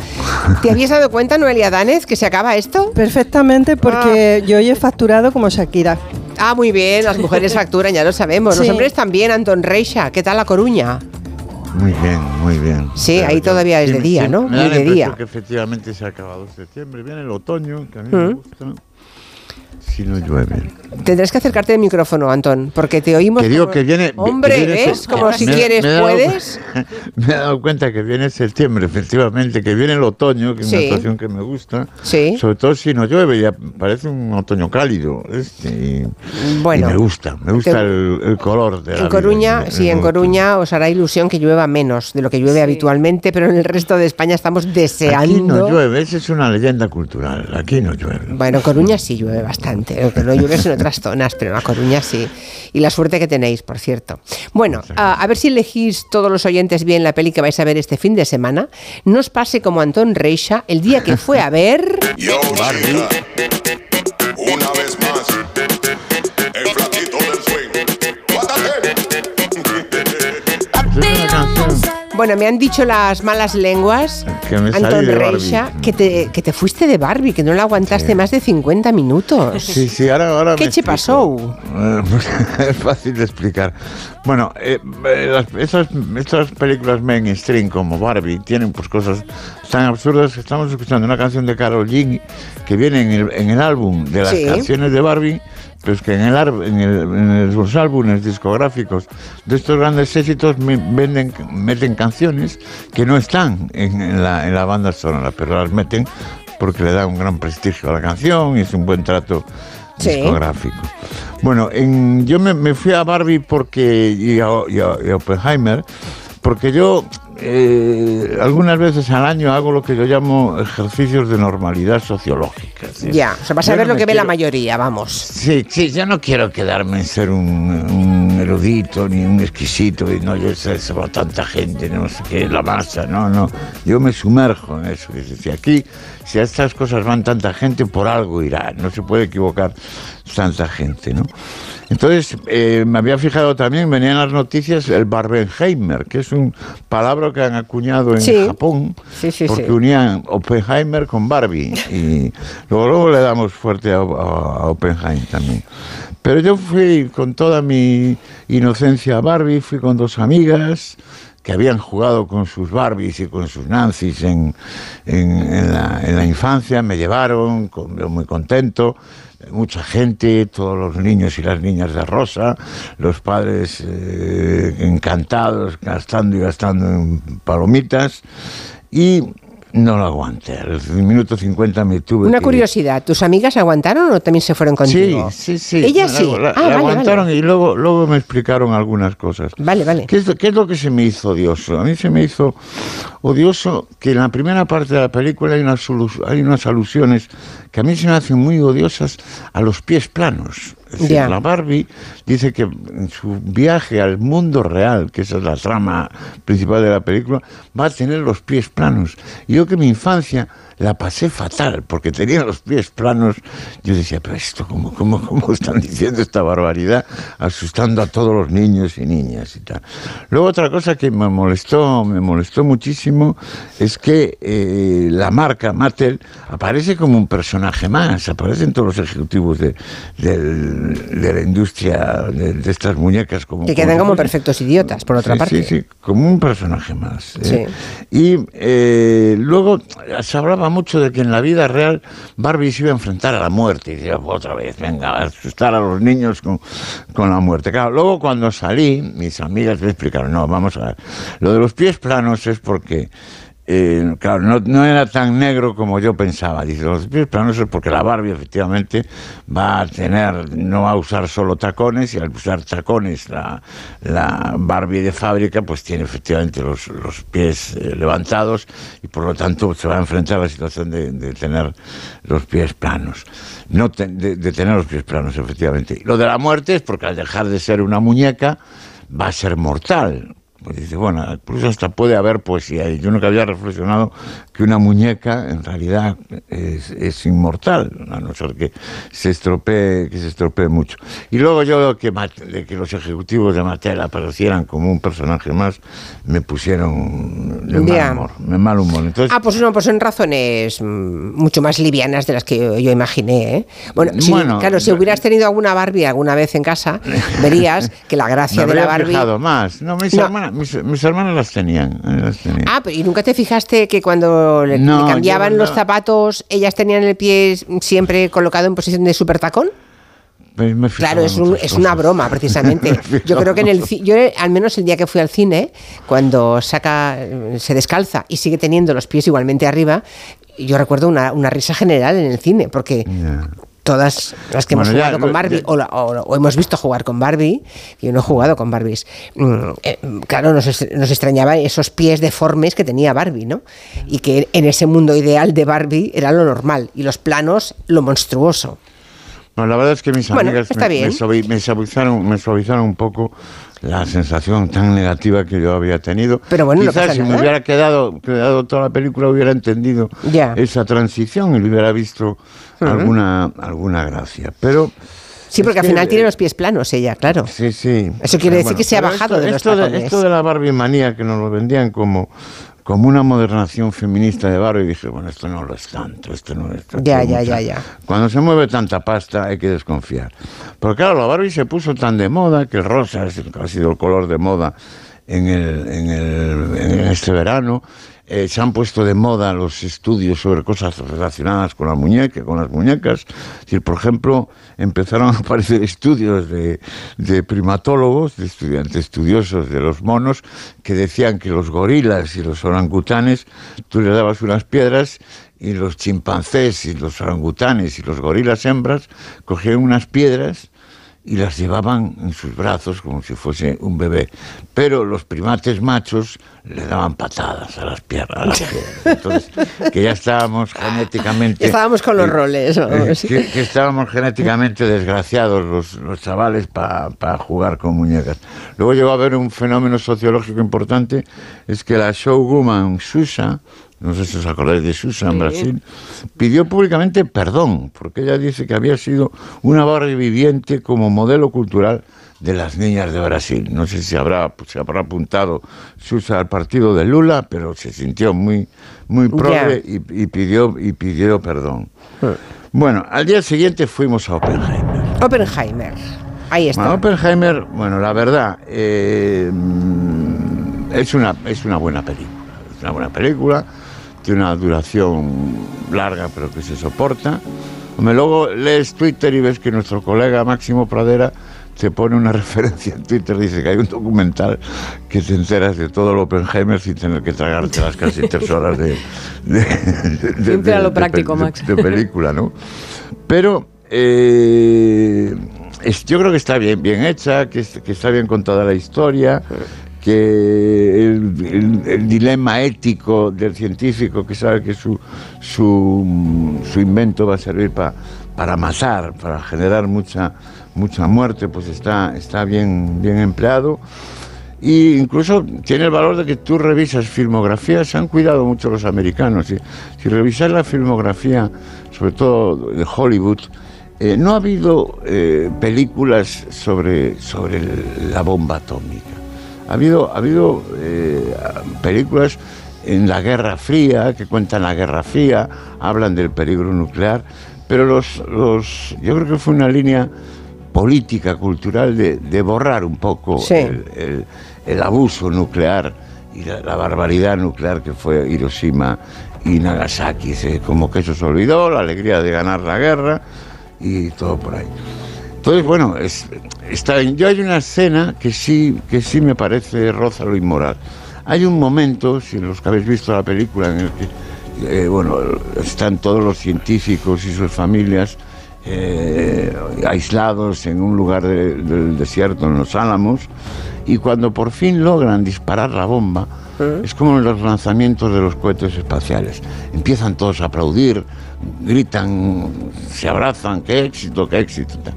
¿Te habías dado cuenta, Noelia Danez, que se acaba esto? Perfectamente, porque ah. yo hoy he facturado como Shakira. Ah, muy bien, las mujeres facturan, ya lo sabemos. Los hombres también, Anton Reixa. ¿Qué tal La Coruña? Muy bien, muy bien. Sí, ahí todavía es de día, ¿no? Me muy de día. que efectivamente se ha acabado septiembre, viene el otoño, que a mí ¿Mm? me gusta. Si no llueve. Tendrás que acercarte al micrófono, Antón, porque te oímos. Que digo como- que viene. que Hombre, viene ¿ves? se- Como si me- quieres, me dado- puedes. Me he dado cuenta que viene septiembre, efectivamente, que viene el otoño, que es Sí. una estación que me gusta. Sí. Sobre todo si no llueve, ya parece un otoño cálido. este, y, Bueno. y me gusta, me gusta Te- el, el color de la En vida, Coruña, el- sí, en Coruña os hará ilusión que llueva menos de lo que llueve habitualmente, pero en el resto de España estamos deseando. Aquí no llueve, esa es una leyenda cultural. Aquí no llueve. Bueno, en Coruña sí llueve bastante, lo que no llueve es en otras zonas, pero en La Coruña sí. Y la suerte que tenéis, por cierto. Bueno, a, a ver si elegís todos los oyentes bien la peli que vais a ver este fin de semana. No os pase como Antón Reixa el día que fue a ver... Barbie. Una vez más, Bueno, me han dicho las malas lenguas, Que me Barbie. Reixa, que te, que te fuiste de Barbie, que no la aguantaste más de 50 minutos. Sí, sí, ahora, ahora ¿Qué te pasó? Eh, es fácil de explicar. Bueno, eh, eh, esas, estas películas mainstream como Barbie tienen pues cosas tan absurdas que estamos escuchando una canción de Carol G que viene en el, en el álbum de las Sí. canciones de Barbie, pero es que en, el, en, el- en los álbumes discográficos de estos grandes éxitos me- venden, meten canciones que no están en, en la, en la banda sonora, pero las meten porque le da un gran prestigio a la canción y es un buen trato Sí. discográfico. Bueno, en- yo me, me fui a Barbie porque y a, y a- y a Oppenheimer porque yo eh, algunas veces al año hago lo que yo llamo ejercicios de normalidad sociológica. Ya, o sea, vas a ver no lo que ve la mayoría, vamos. Sí, sí, yo no quiero quedarme en ser un, un erudito ni un exquisito y no, yo sé, sobre tanta gente, no sé qué, la masa, no, no. Yo me sumerjo en eso. Es decir, aquí, si a estas cosas van tanta gente, por algo irá, no se puede equivocar tanta gente, ¿no? Entonces, eh, me había fijado también, venían las noticias, el Barbenheimer, que es un palabra que han acuñado en Sí. Japón, Sí, sí, porque unían Oppenheimer con Barbie. Y luego, luego le damos fuerte a, a- a Oppenheimer también. Pero yo fui con toda mi inocencia a Barbie, fui con dos amigas que habían jugado con sus Barbies y con sus Nancys en, en- la, infancia, me llevaron, con- muy contento, mucha gente, todos los niños y las niñas de rosa, los padres eh, encantados, gastando y gastando en palomitas, y no lo aguanté. Al minuto 50 me tuve Una que- curiosidad, ¿tus amigas aguantaron o también se fueron contigo? Sí, sí, sí. Ellas La- sí. la- ah, la vale, aguantaron vale. y luego, luego me explicaron algunas cosas. Vale, vale. ¿Qué es, lo- qué es lo que se me hizo odioso? A mí se me hizo odioso que en la primera parte de la película hay unas, hay unas alusiones que a mí se me hacen muy odiosas a los pies planos. Es decir. La Barbie dice que en su viaje al mundo real, que esa es la trama principal de la película, va a tener los pies planos. Y yo que mi infancia la pasé fatal, porque tenía los pies planos. Yo decía, pero esto, ¿cómo, cómo, cómo están diciendo esta barbaridad? Asustando a todos los niños y niñas y tal. Luego otra cosa que me molestó, me molestó muchísimo, es que eh, la marca Mattel aparece como un personaje más, aparecen todos los ejecutivos de, del- de la industria de, de estas muñecas como... Que quedan como fuesen- perfectos idiotas, por otra Sí, parte. Sí, sí, como un personaje más. ¿eh? Sí. Y eh, luego se hablaba mucho de que en la vida real Barbie se iba a enfrentar a la muerte. Y decía, otra vez, venga, a asustar a los niños con, con la muerte. Luego cuando salí, mis amigas me explicaron, no, vamos a ver, lo de los pies planos es porque... eh, claro, no, no era tan negro como yo pensaba. Dice, los pies planos es porque la Barbie efectivamente va a tener, no va a usar solo tacones y al usar tacones la, la Barbie de fábrica pues tiene efectivamente los, los pies eh, levantados y por lo tanto se va a enfrentar a la situación de, de tener los pies planos. No te- de, de tener los pies planos, efectivamente. Lo de la muerte es porque al dejar de ser una muñeca va a ser mortal. Pues dice, bueno, incluso hasta puede haber poesía. Y yo nunca había reflexionado que una muñeca en realidad es, es inmortal, a no ser que se estropee, que se estropee mucho. Y luego yo que, de que los ejecutivos de Mattel aparecieran como un personaje más, me pusieron de mal humor. De mal humor. Entonces, Ah, pues no, pues son razones mm, mucho más livianas de las que yo, yo imaginé. ¿eh? Bueno, si- Bueno, claro, si hubieras tenido alguna Barbie alguna vez en casa, verías que la me gracia de la Barbie. más. No, No. Mis, mis hermanas las tenían. eh, las tenían. Ah, pero ¿y nunca te fijaste que cuando le, No, le cambiaban yo los no. zapatos, ellas tenían el pie siempre colocado en posición de super tacón? Pues Claro, es, un- es una broma, precisamente. Me Yo creo que en el yo al menos el día que fui al cine, cuando saca, eh, se descalza y sigue teniendo los pies igualmente arriba, yo recuerdo una, una risa general en el cine, porque todas las que hemos ya, jugado con lo- Barbie o, la- o- o hemos visto jugar con Barbie, yo no he jugado con Barbies, mm, eh, claro, nos, nos extrañaba esos pies deformes que tenía Barbie, ¿no? Y que en ese mundo ideal de Barbie era lo normal y los planos lo monstruoso. No, la verdad es que mis Bueno, amigas me, me suavizaron, me suavizaron un poco la sensación tan negativa que yo había tenido. Pero bueno, no Quizás si me hubiera quedado, quedado toda la película hubiera entendido esa transición y le hubiera visto alguna, alguna gracia. Pero Sí, porque Es al que, final tiene los pies planos ella, claro. Sí, sí. Eso quiere decir Bueno, que se ha bajado esto, de los esto tacones. esto de la Barbie manía que nos lo vendían como, como una modernación feminista de Barbie, dije, bueno, esto no lo es tanto, esto no es esto Ya, ya, ya, ya. Cuando se mueve tanta pasta hay que desconfiar. Porque claro, la Barbie se puso tan de moda que el rosa ha sido el color de moda en, el, en, el- en este verano. Eh, se han puesto de moda los estudios sobre cosas relacionadas con la muñeca, con las muñecas. Es por ejemplo, empezaron a aparecer estudios de, de primatólogos, de estudiantes estudiosos de los monos, que decían que los gorilas y los orangutanes, tú les dabas unas piedras y los chimpancés y los orangutanes y los gorilas hembras cogían unas piedras y las llevaban en sus brazos como si fuese un bebé. Pero los primates machos le daban patadas a las piernas. Entonces, que ya estábamos genéticamente... Estábamos con los eh, roles. eh, vamos. que, que estábamos genéticamente desgraciados los, los chavales para jugar con muñecas. Luego llegó a haber un fenómeno sociológico importante, es que la showwoman Susa, no sé si os acordáis de Susa en Sí. Brasil, pidió públicamente perdón, porque ella dice que había sido una Barbie viviente como modelo cultural de las niñas de Brasil. No sé si habrá, pues, se habrá apuntado Susa al partido de Lula, pero se sintió muy, muy progre y, y pidió, y pidió perdón. Bueno, al día siguiente fuimos a Oppenheimer. Oppenheimer. Ahí está. Bueno, Oppenheimer, bueno, la verdad, eh, es, una, es una buena película. Es una buena película, tiene una duración larga, pero que se soporta. Hombre, luego lees Twitter y ves que nuestro colega Máximo Pradera te pone una referencia en Twitter, dice que hay un documental que te enteras de todo el Oppenheimer sin tener que tragarte las casi tres horas de, de, de- de- Siempre a lo práctico, Max. de película, ¿no? Pero eh, es- yo creo que está bien, bien hecha, que, es- que está bien contada la historia, que el, el- el dilema ético del científico que sabe que su, su, su invento va a servir pa- para matar, para generar mucha, mucha muerte, pues está, está bien, bien empleado. Y incluso tiene el valor de que tú revisas filmografías, se han cuidado mucho los americanos. Si, si revisas la filmografía, sobre todo de Hollywood, eh, no ha habido eh, películas sobre, sobre la bomba atómica. Ha habido, ha habido eh, películas en la Guerra Fría, que cuentan la Guerra Fría, hablan del peligro nuclear, pero los, los, yo creo que fue una línea política, cultural, de, de borrar un poco Sí. el, el- el abuso nuclear y la, la barbaridad nuclear que fue Hiroshima y Nagasaki. Se- como que eso se olvidó, la alegría de ganar la guerra y todo por ahí. Entonces, bueno, es, está bien. Yo hay una escena que sí, que sí me parece roza lo inmoral. Hay un momento, si los que habéis visto la película, en el que eh, bueno, están todos los científicos y sus familias eh, aislados en un lugar de- del desierto, en los Álamos, y cuando por fin logran disparar la bomba, es como en los lanzamientos de los cohetes espaciales. Empiezan todos a aplaudir, gritan, se abrazan, qué éxito, qué éxito. tal.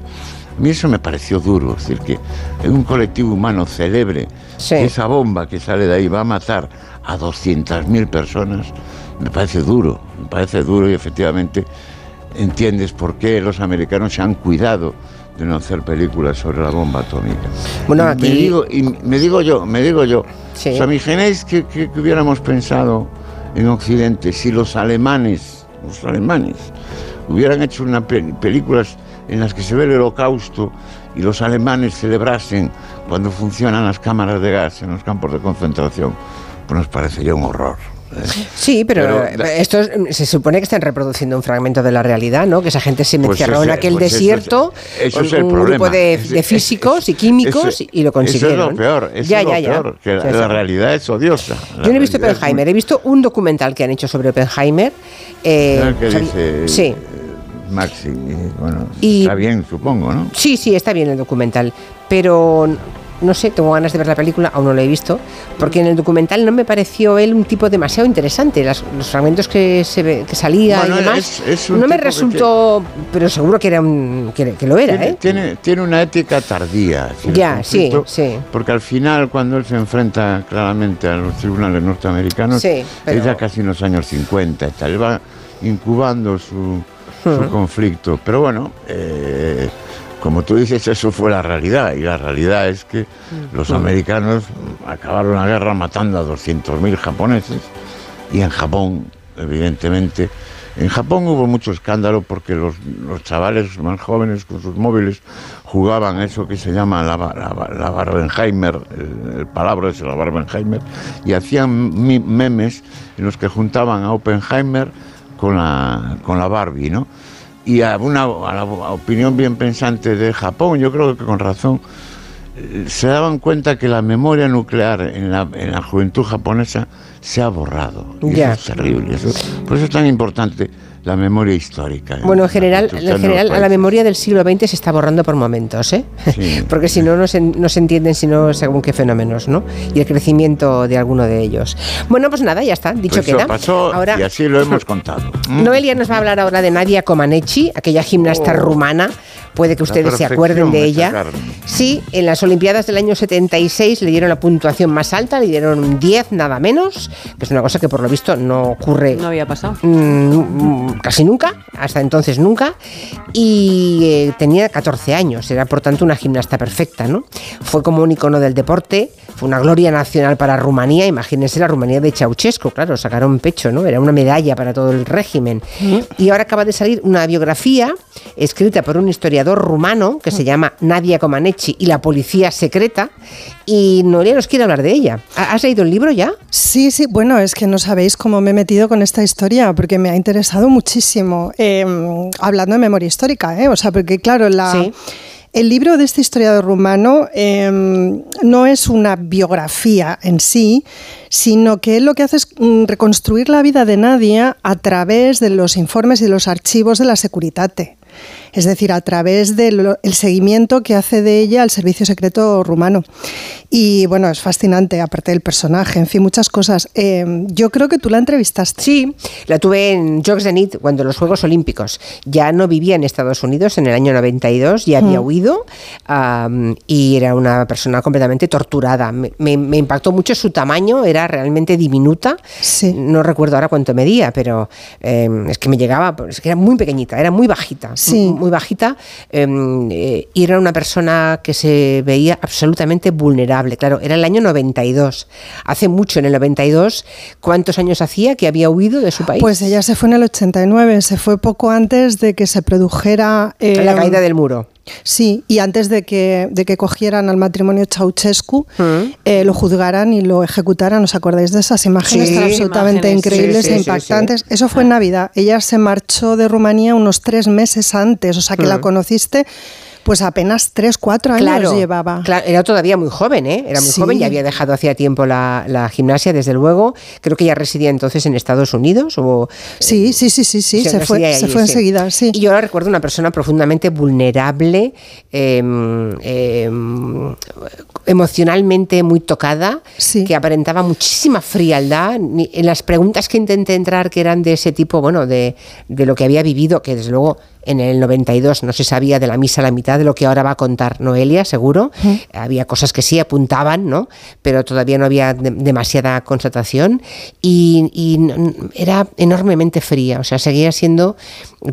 A mí eso me pareció duro, es decir, que en un colectivo humano celebre que esa bomba que sale de ahí va a matar a 200.000 personas, me parece duro, me parece duro y efectivamente entiendes por qué los americanos se han cuidado de no hacer películas sobre la bomba atómica. Bueno, aquí- me digo, y me digo yo, me digo yo, ¿os imagináis que, que- que hubiéramos pensado en Occidente si los alemanes, los alemanes, hubieran hecho una pe- películas en las que se ve el holocausto y los alemanes celebrasen cuando funcionan las cámaras de gas en los campos de concentración? Pues nos parecería un horror. ¿eh? Sí, pero, Pero eh, esto es- se supone que están reproduciendo un fragmento de la realidad, ¿no? Que esa gente se Pues encerró en ese- aquel pues eso es- desierto eso es el un problema. grupo de, de físicos y químicos y lo consiguieron. Eso es lo peor, eso ya, es lo ya, ya. peor, que la, la realidad es odiosa. La Yo no he visto es muy- Oppenheimer, he visto un documental que han hecho sobre Oppenheimer. eh, ¿Sabes qué dice sí. Maxi? Bueno, Y- está bien, supongo, ¿no? Sí, sí, está bien el documental, pero no sé, tengo ganas de ver la película, aún no lo he visto, porque en el documental no me pareció él un tipo demasiado interesante. Las- los fragmentos que, se ve- que salía Bueno, y demás, es- es un no me resultó, pero seguro que era un, que, que lo era, tiene, ¿eh? tiene, tiene una ética tardía. Ya, sí, sí. Porque al final, cuando él se enfrenta claramente a los tribunales norteamericanos, Sí, pero- es ya casi en los años 50 y tal. Él va incubando su, su conflicto. Pero bueno, eh, como tú dices, eso fue la realidad. Y la realidad es que los americanos acabaron la guerra matando a 200.000 japoneses. Y en Japón, evidentemente, en Japón hubo mucho escándalo porque los, los chavales más jóvenes con sus móviles jugaban eso que se llama la, la, la Barbenheimer, el, el palabra es la Barbenheimer, y hacían memes en los que juntaban a Oppenheimer con la, con la Barbie, ¿no? Y a, una, a la opinión bien pensante de Japón, yo creo que con razón, eh, se daban cuenta que la memoria nuclear en la, en la juventud japonesa se ha borrado. Y. Eso es terrible. eso- por eso es tan importante la memoria histórica. en Bueno, en general, en general a la memoria del siglo XX se está borrando por momentos, ¿eh? Sí. Porque si no, no se, no se entienden sino según qué fenómenos, ¿no? Y el crecimiento de alguno de ellos. Bueno, pues nada, ya está, dicho Pues eso queda. pasó Ahora, y así lo hemos contado. Noelia nos va a hablar ahora de Nadia Comaneci, aquella gimnasta Oh. rumana. Puede que ustedes se acuerden de ella. carne. Sí, en las Olimpiadas del año 76 le dieron la puntuación más alta, le dieron un 10 nada menos, que es una cosa que por lo visto no ocurre No había pasado. mm, casi nunca, hasta entonces nunca, y eh, tenía 14 años, era por tanto una gimnasta perfecta, ¿no? Fue como un icono del deporte, fue una gloria nacional para Rumanía, imagínense la Rumanía de Ceausescu, claro, sacaron pecho, ¿no? Era una medalla para todo el régimen. Y ahora acaba de salir una biografía escrita por un historiador rumano que se llama Nadia Comaneci y la policía secreta, y Noelia nos quiere hablar de ella. ¿Ha- ¿Has leído el libro ya? Sí, sí, bueno, es que no sabéis cómo me he metido con esta historia, porque me ha interesado muchísimo. Eh, hablando de memoria histórica, ¿eh? O sea, porque claro, la, Sí. El libro de este historiador rumano eh, no es una biografía en sí, sino que él lo que hace es mm, reconstruir la vida de Nadia a través de los informes y los archivos de la Securitate. Es decir, a través del el seguimiento que hace de ella al servicio secreto rumano. Y bueno, es fascinante, aparte del personaje, en fin, muchas cosas. Eh, yo creo que tú la entrevistaste. Sí, la tuve en Jocs de Nit cuando los Juegos Olímpicos. Ya no vivía en Estados Unidos en el año 92, ya había Mm. huido am, y era una persona completamente torturada. Me, me- me impactó mucho su tamaño, era realmente diminuta. No recuerdo ahora cuánto medía, pero em, es que me llegaba, es que era muy pequeñita, era muy bajita, Sí. Muy bajita em, eh, y era una persona que se veía absolutamente vulnerable. Claro, era el año 92. Hace mucho en el 92. ¿Cuántos años hacía que había huido de su país? Pues ella se fue en el 89, se fue poco antes de que se produjera... eh, la caída del muro. Sí, y antes de que, de que cogieran al matrimonio Ceausescu, Mm. eh, lo juzgaran y lo ejecutaran. ¿Os acordáis de esas imágenes Sí, tan absolutamente imágenes, increíbles sí, sí, e impactantes? Eso fue en Navidad. Ella se marchó de Rumanía unos tres meses antes, o sea que la Mm. conociste pues apenas tres, cuatro años Claro, llevaba. claro, era todavía muy joven, ¿eh? Era muy Sí. joven, ya había dejado hacía tiempo la, la gimnasia, desde luego. Creo que ya residía entonces en Estados Unidos. O, Sí, sí, sí, sí, sí, se fue, se fue sí. enseguida, sí. Y yo ahora recuerdo una persona profundamente vulnerable, em, em, emocionalmente muy tocada, que aparentaba muchísima frialdad. En las preguntas que intenté entrar, que eran de ese tipo, bueno, de, de lo que había vivido, que desde luego en el 92 no se sabía de la misa la mitad de lo que ahora va a contar Noelia, seguro. Había cosas que sí apuntaban, ¿no? Pero todavía no había de- demasiada constatación y, era enormemente fría, o sea, seguía siendo,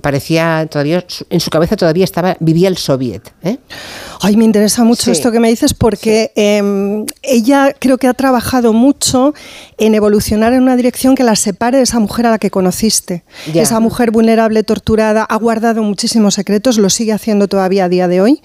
parecía todavía, en su cabeza todavía estaba, vivía el soviet. ¿eh? Ay, me interesa mucho Sí. esto que me dices porque em, ella creo que ha trabajado mucho en evolucionar en una dirección que la separe de esa mujer a la que conociste. Ya. Esa mujer vulnerable, torturada, ha guardado muchísimos secretos, lo sigue haciendo todavía a día de hoy.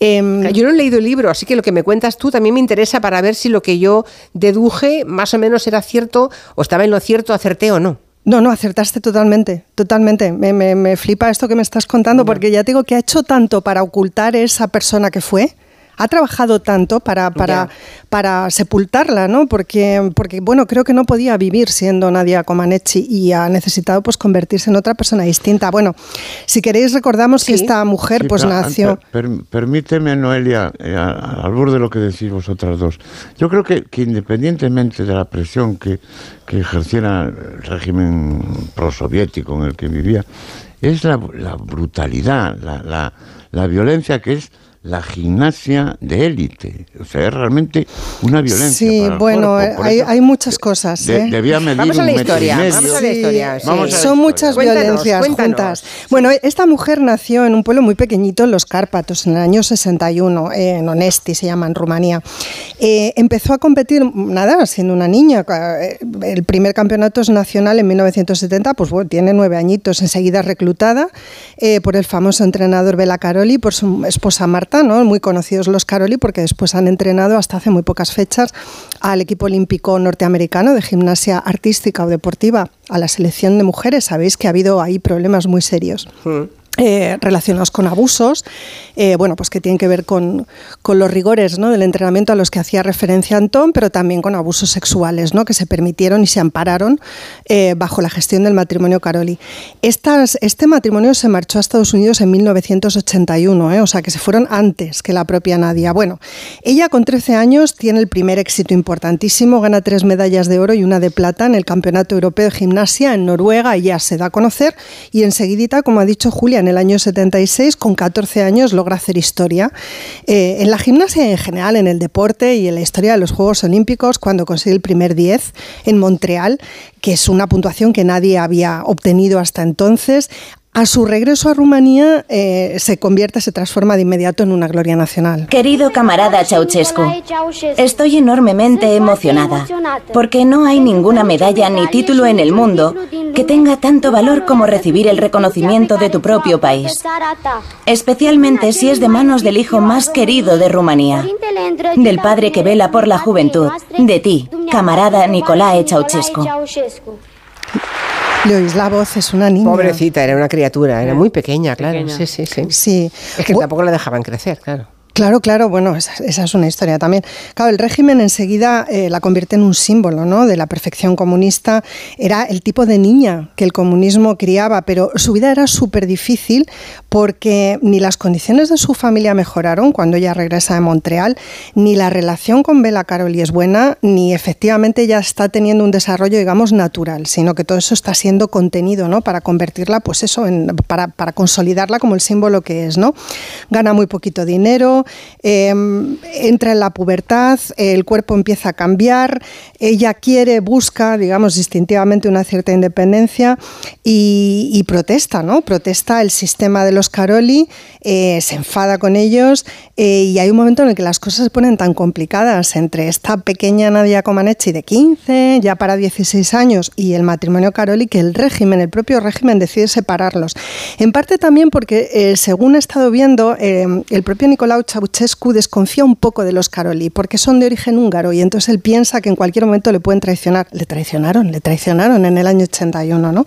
Em, Yo no he leído el libro, así que lo que me cuentas tú también me interesa para ver si lo que yo deduje más o menos era cierto o estaba en lo cierto, acerté o no. No, no, acertaste totalmente, totalmente. Me, me- me flipa esto que me estás contando porque ya te digo que ha hecho tanto para ocultar esa persona que fue. Ha trabajado tanto para, para, para sepultarla, ¿no? Porque, porque, bueno, creo que no podía vivir siendo Nadia Comaneci y ha necesitado pues convertirse en otra persona distinta. Bueno, si queréis recordamos que esta mujer Sí, pues pero, nació... per- per- permíteme, Noelia, eh, al borde de lo que decís vosotras dos. Yo creo que, que independientemente de la presión que, que ejerciera el régimen prosoviético en el que vivía, es la, la brutalidad, la, la- la violencia que es la gimnasia de élite. O sea, es realmente una violencia. Sí, para el bueno, eh, hay, eso hay muchas cosas. de- ¿eh? debía medir Vamos a un la metro y historia, medio. vamos a la historia. sí. Vamos a la Son muchas Cuéntanos, violencias cuéntanos. juntas. Bueno, esta mujer nació en un pueblo muy pequeñito en los Cárpatos, en el año 61, eh, en Onesti se llama, en Rumanía. Eh, empezó a competir, nada, siendo una niña. El primer campeonato es nacional en 1970, pues bueno, tiene nueve añitos. Enseguida reclutada eh, por el famoso entrenador Bela Caroli, por su esposa Marta, muy conocidos los Caroli, porque después han entrenado hasta hace muy pocas fechas al equipo olímpico norteamericano de gimnasia artística o deportiva, a la selección de mujeres. Sabéis que ha habido ahí problemas muy serios. Eh, relacionados con abusos, eh, bueno, pues que tienen que ver con, con los rigores ¿no? del entrenamiento a los que hacía referencia Antón, pero también con abusos sexuales ¿no? que se permitieron y se ampararon eh, bajo la gestión del matrimonio Caroli. Estas, este matrimonio se marchó a Estados Unidos en 1981, ¿eh? o sea que se fueron antes que la propia Nadia. Bueno, ella con 13 años tiene el primer éxito importantísimo, gana tres medallas de oro y una de plata en el Campeonato Europeo de Gimnasia en Noruega, y ya se da a conocer y enseguidita, como ha dicho Julia, en el año 76, con 14 años, logra hacer historia eh, en la gimnasia en general, en el deporte y en la historia de los Juegos Olímpicos, cuando consigue el primer 10 en Montreal, que es una puntuación que nadie había obtenido hasta entonces. A su regreso a Rumanía eh, se convierte, se transforma de inmediato en una gloria nacional. Querido camarada Ceausescu, estoy enormemente emocionada porque no hay ninguna medalla ni título en el mundo que tenga tanto valor como recibir el reconocimiento de tu propio país, especialmente si es de manos del hijo más querido de Rumanía, del padre que vela por la juventud, de ti, camarada Nicolae Ceausescu. Le oís la voz, es una niña. Pobrecita, era una criatura, era muy pequeña, claro. Pequeña. Sí, sí, sí. Sí. Es que tampoco la dejaban crecer, claro. Claro, claro, bueno, esa, es una historia también. Claro, el régimen enseguida eh, la convierte en un símbolo ¿no? de la perfección comunista. Era el tipo de niña que el comunismo criaba, pero su vida era súper difícil porque ni las condiciones de su familia mejoraron cuando ella regresa de Montreal, ni la relación con Bela Caroli es buena, ni efectivamente ella está teniendo un desarrollo, digamos, natural, sino que todo eso está siendo contenido ¿no? para convertirla, pues eso, para, para consolidarla como el símbolo que es. ¿no? Gana muy poquito dinero eh, entra en la pubertad, el cuerpo empieza a cambiar, ella quiere, busca, digamos, distintivamente una cierta independencia y, protesta, ¿no? Protesta el sistema de los Caroli, eh, se enfada con ellos eh, y hay un momento en el que las cosas se ponen tan complicadas entre esta pequeña Nadia Comaneci de 15, ya para 16 años, y el matrimonio Caroli, que el régimen, el propio régimen decide separarlos. En parte también porque, eh, según he estado viendo, el propio Nicolau Ceausescu desconfía un poco de los Caroli, porque son de origen húngaro, y entonces él piensa que en cualquier momento le pueden traicionar. Le traicionaron, le traicionaron en el año 81, ¿no?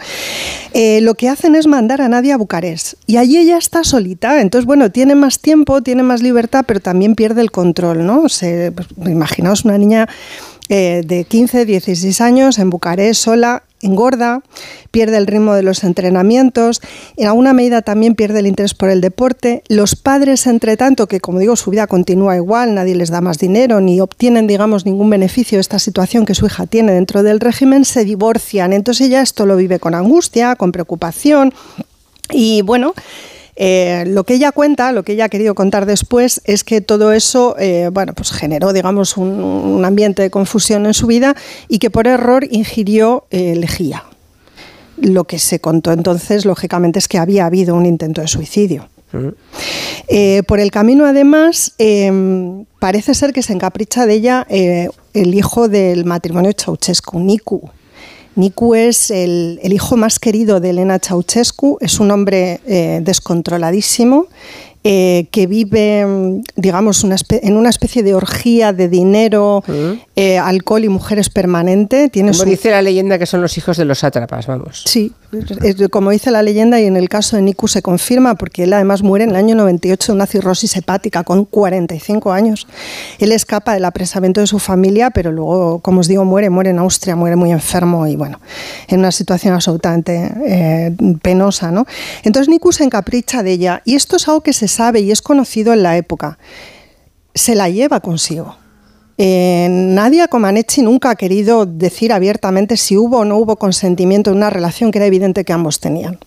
Eh, lo que hacen es mandar a Nadia a Bucarest, y allí ella está solita, entonces, bueno, tiene más tiempo, tiene más libertad, pero también pierde el control, ¿no? Pues, imaginaos una niña eh, de 15, 16 años en Bucarest sola, engorda, pierde el ritmo de los entrenamientos, en alguna medida también pierde el interés por el deporte. Los padres, entre tanto, que como digo, su vida continúa igual, nadie les da más dinero ni obtienen, digamos, ningún beneficio de esta situación que su hija tiene dentro del régimen, se divorcian. Entonces ella esto lo vive con angustia, con preocupación Y bueno, eh, lo que ella cuenta, lo que ella ha querido contar después, es que todo eso, eh, bueno, pues generó, digamos, un, un, ambiente de confusión en su vida y que por error ingirió eh, lejía. Lo que se contó entonces, lógicamente, es que había habido un intento de suicidio. Eh, por el camino, además, eh, parece ser que se encapricha de ella eh, el hijo del matrimonio Ceausescu, Nicu. Nicu es el, el, hijo más querido de Elena Ceausescu, es un hombre descontroladísimo eh, que vive, digamos, una en una especie de orgía de dinero, eh, alcohol y mujeres permanente. Tiene como su... dice la leyenda que son los hijos de los sátrapas, vamos. Sí, es, como dice la leyenda y en el caso de Niku se confirma porque él además muere en el año 98 de una cirrosis hepática con 45 años. Él escapa del apresamiento de su familia, pero luego, como os digo, muere, muere en Austria, muere muy enfermo y bueno, en una situación absolutamente eh, penosa, ¿no? Entonces Niku se encapricha de ella y esto es algo que se sabe y es conocido en la época. Se la lleva consigo. Eh, Nadia Comaneci nunca ha querido decir abiertamente si hubo o no hubo consentimiento en una relación que era evidente que ambos tenían.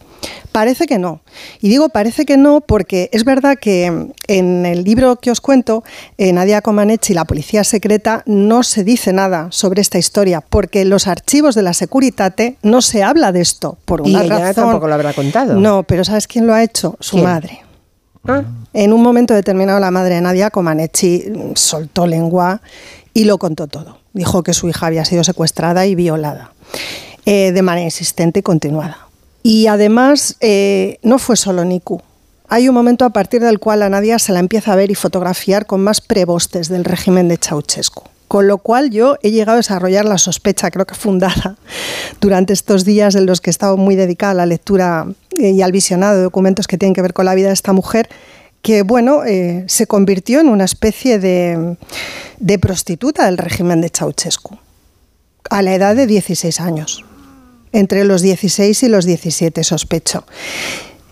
Parece que no. Y digo parece que no porque es verdad que en el libro que os cuento, eh, Nadia Comaneci, la policía secreta, no se dice nada sobre esta historia porque en los archivos de la Securitate no se habla de esto por una y ella razón. tampoco lo habrá contado. No, pero ¿sabes quién lo ha hecho? Su ¿Quién? madre. Ah. En un momento determinado la madre de Nadia Comaneci soltó lengua y lo contó todo. Dijo que su hija había sido secuestrada y violada eh, de manera insistente y continuada. Y además eh, no fue solo Niku. Hay un momento a partir del cual a Nadia se la empieza a ver y fotografiar con más prebostes del régimen de Ceausescu. Con lo cual yo he llegado a desarrollar la sospecha, creo que fundada, durante estos días en los que he estado muy dedicada a la lectura eh, y al visionado de documentos que tienen que ver con la vida de esta mujer, que bueno, eh, se convirtió en una especie de, de, prostituta del régimen de Ceausescu, a la edad de 16 años, entre los 16 y los 17 sospecho.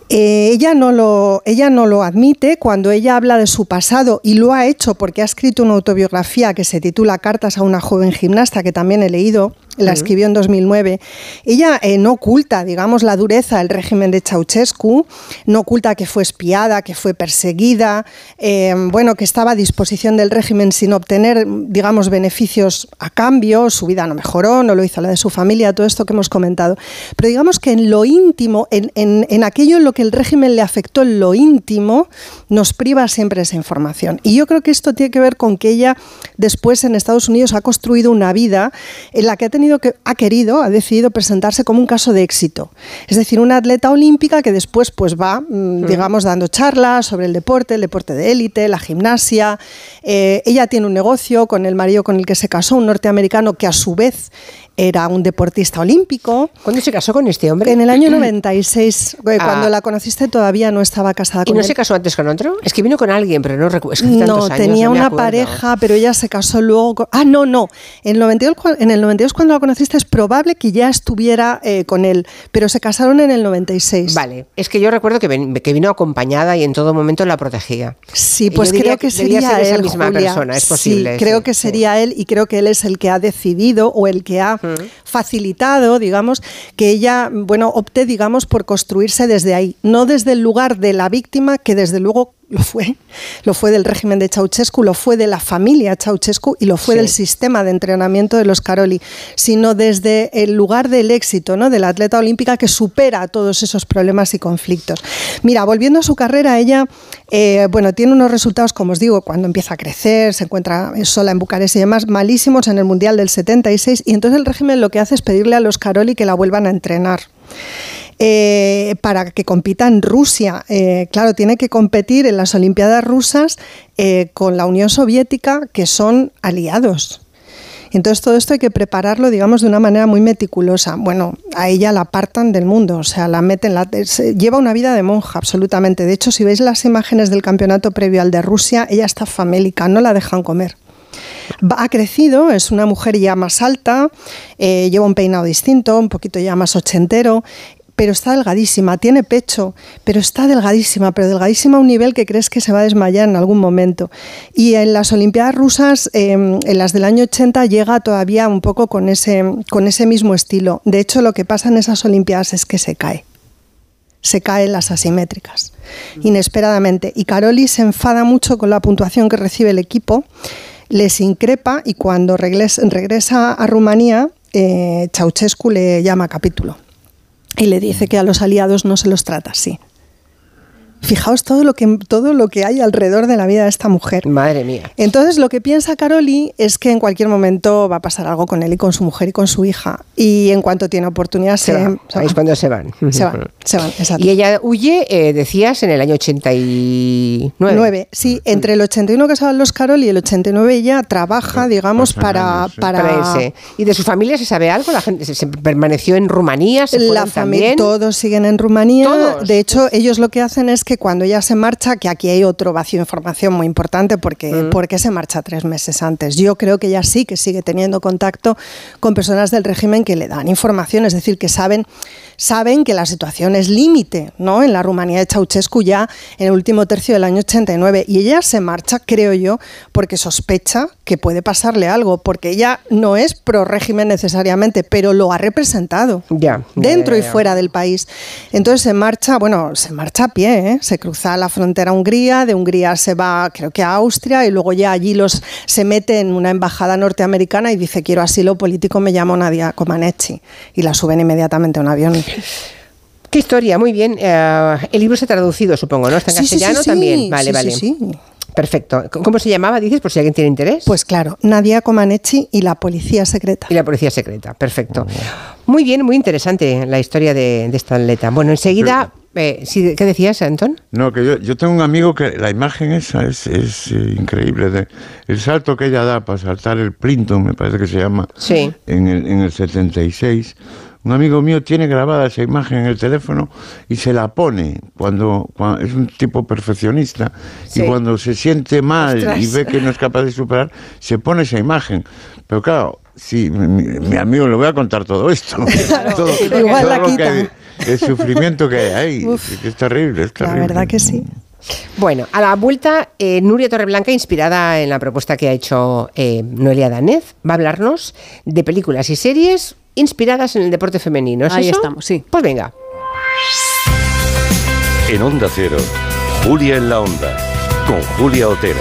Eh, ella, no lo, ella no lo admite cuando ella habla de su pasado y lo ha hecho porque ha escrito una autobiografía que se titula Cartas a una joven gimnasta, que también he leído, la escribió en 2009. Ella eh, no oculta, digamos, la dureza del régimen de Ceausescu, no oculta que fue espiada, que fue perseguida, eh, bueno, que estaba a disposición del régimen sin obtener, digamos, beneficios a cambio, su vida no mejoró, no lo hizo la de su familia, todo esto que hemos comentado. Pero digamos que en lo íntimo, en, en, en aquello en lo que el régimen le afectó en lo íntimo, nos priva siempre esa información. Y yo creo que esto tiene que ver con que ella después en Estados Unidos ha construido una vida en la que ha tenido que ha querido, ha decidido presentarse como un caso de éxito. Es decir, una atleta olímpica que después pues va, mmm, digamos, dando charlas sobre el deporte, el deporte de élite, la gimnasia. Eh, ella tiene un negocio con el marido con el que se casó, un norteamericano que a su vez era un deportista olímpico. ¿Cuándo se casó con este hombre? En el año 96, ah. cuando la conociste todavía no estaba casada ¿Y con no él. se casó antes con otro? Es que vino con alguien, pero no recuerdo. Es que no, años, tenía no una pareja, pero ella se casó luego con... Ah, no, no. En el 92, en el 92 cuando la conociste es probable que ya estuviera eh, con él, pero se casaron en el 96. Vale, es que yo recuerdo que, ven, que vino acompañada y en todo momento la protegía. Sí, pues creo que sería ser él, esa misma Julia. persona, es posible. Sí, creo sí, que sería sí. él y creo que él es el que ha decidido o el que ha. Facilitado, digamos, que ella, bueno, opte, digamos, por construirse desde ahí, no desde el lugar de la víctima, que desde luego lo fue, lo fue del régimen de Ceausescu, lo fue de la familia Ceausescu y lo fue Sí. del sistema de entrenamiento de los Caroli, sino desde el lugar del éxito, ¿no? de la atleta olímpica que supera todos esos problemas y conflictos. Mira, volviendo a su carrera, ella, eh, bueno, tiene unos resultados, como os digo, cuando empieza a crecer, se encuentra sola en Bucarest y demás, malísimos en el Mundial del 76, y entonces el régimen lo que hace es pedirle a los Caroli que la vuelvan a entrenar. Eh, para que compita en Rusia. Eh, claro, tiene que competir en las Olimpiadas rusas eh, con la Unión Soviética, que son aliados. Entonces todo esto hay que prepararlo, digamos, de una manera muy meticulosa. Bueno, a ella la apartan del mundo, o sea, la meten, lleva una vida de monja, absolutamente. De hecho, si veis las imágenes del campeonato previo al de Rusia, ella está famélica, no la dejan comer. Ha crecido, es una mujer ya más alta, lleva un peinado distinto, un poquito ya más ochentero, pero está delgadísima, tiene pecho, pero está delgadísima, pero delgadísima a un nivel que crees que se va a desmayar en algún momento. Y en las Olimpiadas rusas, eh, en las del año 80, llega todavía un poco con ese, con ese mismo estilo. De hecho, lo que pasa en esas Olimpiadas es que se cae se caen las asimétricas, inesperadamente. Y Caroli se enfada mucho con la puntuación que recibe el equipo, les increpa y cuando regresa a Rumanía, eh, Ceausescu le llama a capítulo y le dice que a los aliados no se los trata así. Fijaos todo lo que todo lo que hay alrededor de la vida de esta mujer. Madre mía. Entonces lo que piensa Caroli es que en cualquier momento va a pasar algo con él y con su mujer y con su hija. Y en cuanto tiene oportunidad se, va. ¿Sabéis cuándo se van? Se van, se van, exacto. Y ella huye, eh, decías, en el año 89. 9, sí, entre el 81 que se van los Caroli y el 89 ella trabaja, digamos, para, para... ese. ¿Y de su familia se sabe algo? ¿La gente se permaneció en Rumanía? ¿Se la familia, también? todos siguen en Rumanía. De hecho, ellos lo que hacen es que cuando ella se marcha, que aquí hay otro vacío de información muy importante, porque Mm. ¿por qué se marcha tres meses antes? Yo creo que ella sí que sigue teniendo contacto con personas del régimen que le dan información, es decir, que saben saben que la situación es límite, ¿no? En la Rumanía de Ceausescu ya en el último tercio del año 89 y ella se marcha, creo yo, porque sospecha que puede pasarle algo, porque ella no es pro régimen necesariamente, pero lo ha representado ya, dentro ya, y fuera del país. Entonces se marcha, bueno, se marcha a pie, ¿eh? Se cruza la frontera a Hungría, de Hungría se va, creo que a Austria, y luego ya allí los se mete en una embajada norteamericana y dice quiero asilo político, me llamo Nadia Comaneci y la suben inmediatamente a un avión. Qué historia, muy bien. Eh, el libro se ha traducido, supongo, ¿no? Está en Sí, sí, sí, castellano sí. también. Vale, Sí, vale. Perfecto. ¿Cómo se llamaba, dices, por si alguien tiene interés? Pues claro, Nadia Comaneci y la policía secreta. Y la policía secreta, perfecto. Muy bien, muy interesante la historia de, de esta atleta. Bueno, enseguida, eh, sí, ¿qué decías, Antón? No, que yo, yo tengo un amigo que la imagen esa es, es, eh, increíble. De, el salto que ella da para saltar el Printon, me parece que se llama, Sí. en, el, en el 76. Un amigo mío tiene grabada esa imagen en el teléfono y se la pone cuando, cuando- es un tipo perfeccionista Sí. y cuando se siente mal Ostras. y ve que no es capaz de superar, se pone esa imagen. Pero claro, sí, mi, mi- mi amigo le voy a contar todo esto. todo, Igual la todo lo que hay, el sufrimiento que hay ahí. Uf. es terrible, es La terrible. verdad que sí. Bueno, a la vuelta, eh, Nuria Torreblanca, inspirada en la propuesta que ha hecho eh, Noelia Danez, va a hablarnos de películas y series inspiradas en el deporte femenino. ¿Es Ahí eso? estamos, sí. Pues venga. En Onda Cero, Julia en la Onda, con Julia Otero.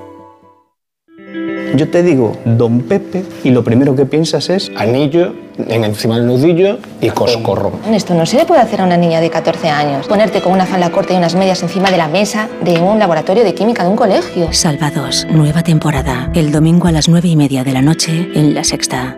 Yo te digo Don Pepe y lo primero que piensas es anillo en encima del nudillo y coscorro. Esto no se le puede hacer a una niña de 14 años. Ponerte con una falda corta y unas medias encima de la mesa de un laboratorio de química de un colegio. Salvados, nueva temporada. El domingo a las nueve y media de la noche en La Sexta.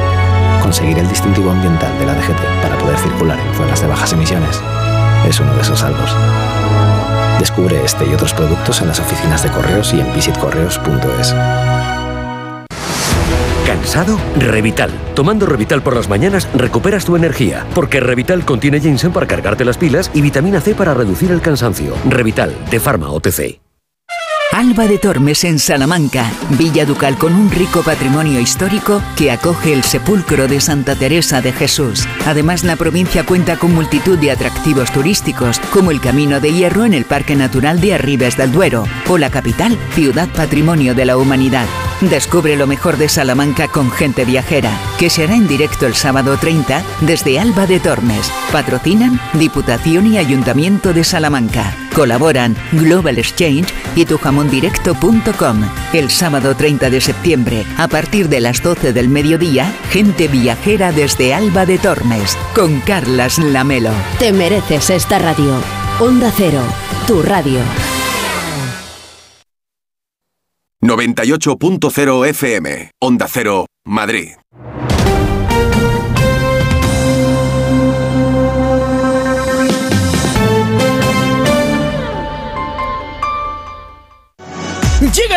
Conseguir el distintivo ambiental de la DGT para poder circular en zonas de bajas emisiones es uno de esos algos. Descubre este y otros productos en las oficinas de correos y en visitcorreos.es. ¿Cansado? Revital. Tomando Revital por las mañanas recuperas tu energía, porque Revital contiene ginseng para cargarte las pilas y vitamina C para reducir el cansancio. Revital, de Pharma OTC. Alba de Tormes en Salamanca, Villa Ducal con un rico patrimonio histórico que acoge el sepulcro de Santa Teresa de Jesús. Además, la provincia cuenta con multitud de atractivos turísticos, como el Camino de Hierro en el Parque Natural de Arribes del Duero, o la capital, Ciudad Patrimonio de la Humanidad. Descubre lo mejor de Salamanca con gente viajera, que se hará en directo el sábado 30 desde Alba de Tormes. Patrocinan Diputación y Ayuntamiento de Salamanca. Colaboran Global Exchange y tujamondirecto.com. El sábado 30 de septiembre, a partir de las 12 del mediodía, gente viajera desde Alba de Tormes, con Carlas Lamelo. Te mereces esta radio. Onda Cero, tu radio. 98.0 FM, Onda Cero, Madrid.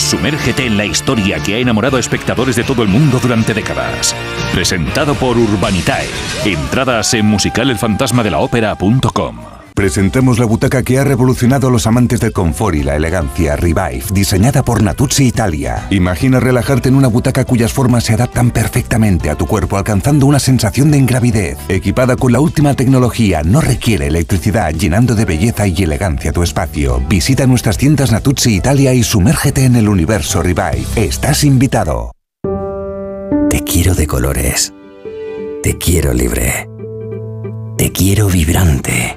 Sumérgete en la historia que ha enamorado a espectadores de todo el mundo durante décadas. Presentado por Urbanitae. Entradas en musicalelfantasmadelaopera.com. Presentamos la butaca que ha revolucionado a los amantes del confort y la elegancia, Revive, diseñada por Natuzzi Italia. Imagina relajarte en una butaca cuyas formas se adaptan perfectamente a tu cuerpo, alcanzando una sensación de ingravidez. Equipada con la última tecnología, no requiere electricidad, llenando de belleza y elegancia tu espacio. Visita nuestras tiendas Natuzzi Italia y sumérgete en el universo Revive. Estás invitado. Te quiero de colores. Te quiero libre. Te quiero vibrante,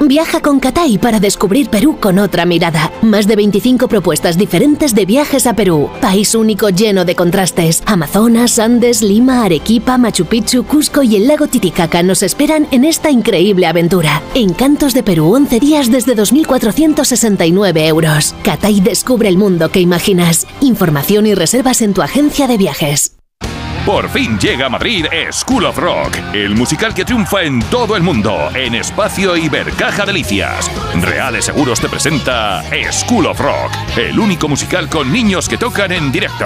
Viaja con Catay para descubrir Perú con otra mirada. Más de 25 propuestas diferentes de viajes a Perú. País único lleno de contrastes. Amazonas, Andes, Lima, Arequipa, Machu Picchu, Cusco y el lago Titicaca nos esperan en esta increíble aventura. Encantos de Perú, 11 días desde 2.469 euros. Catay descubre el mundo que imaginas. Información y reservas en tu agencia de viajes. Por fin llega a Madrid School of Rock, el musical que triunfa en todo el mundo, en Espacio Ibercaja Delicias. Reales Seguros te presenta School of Rock, el único musical con niños que tocan en directo.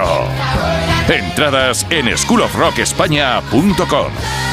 Entradas en schoolofrockespaña.com.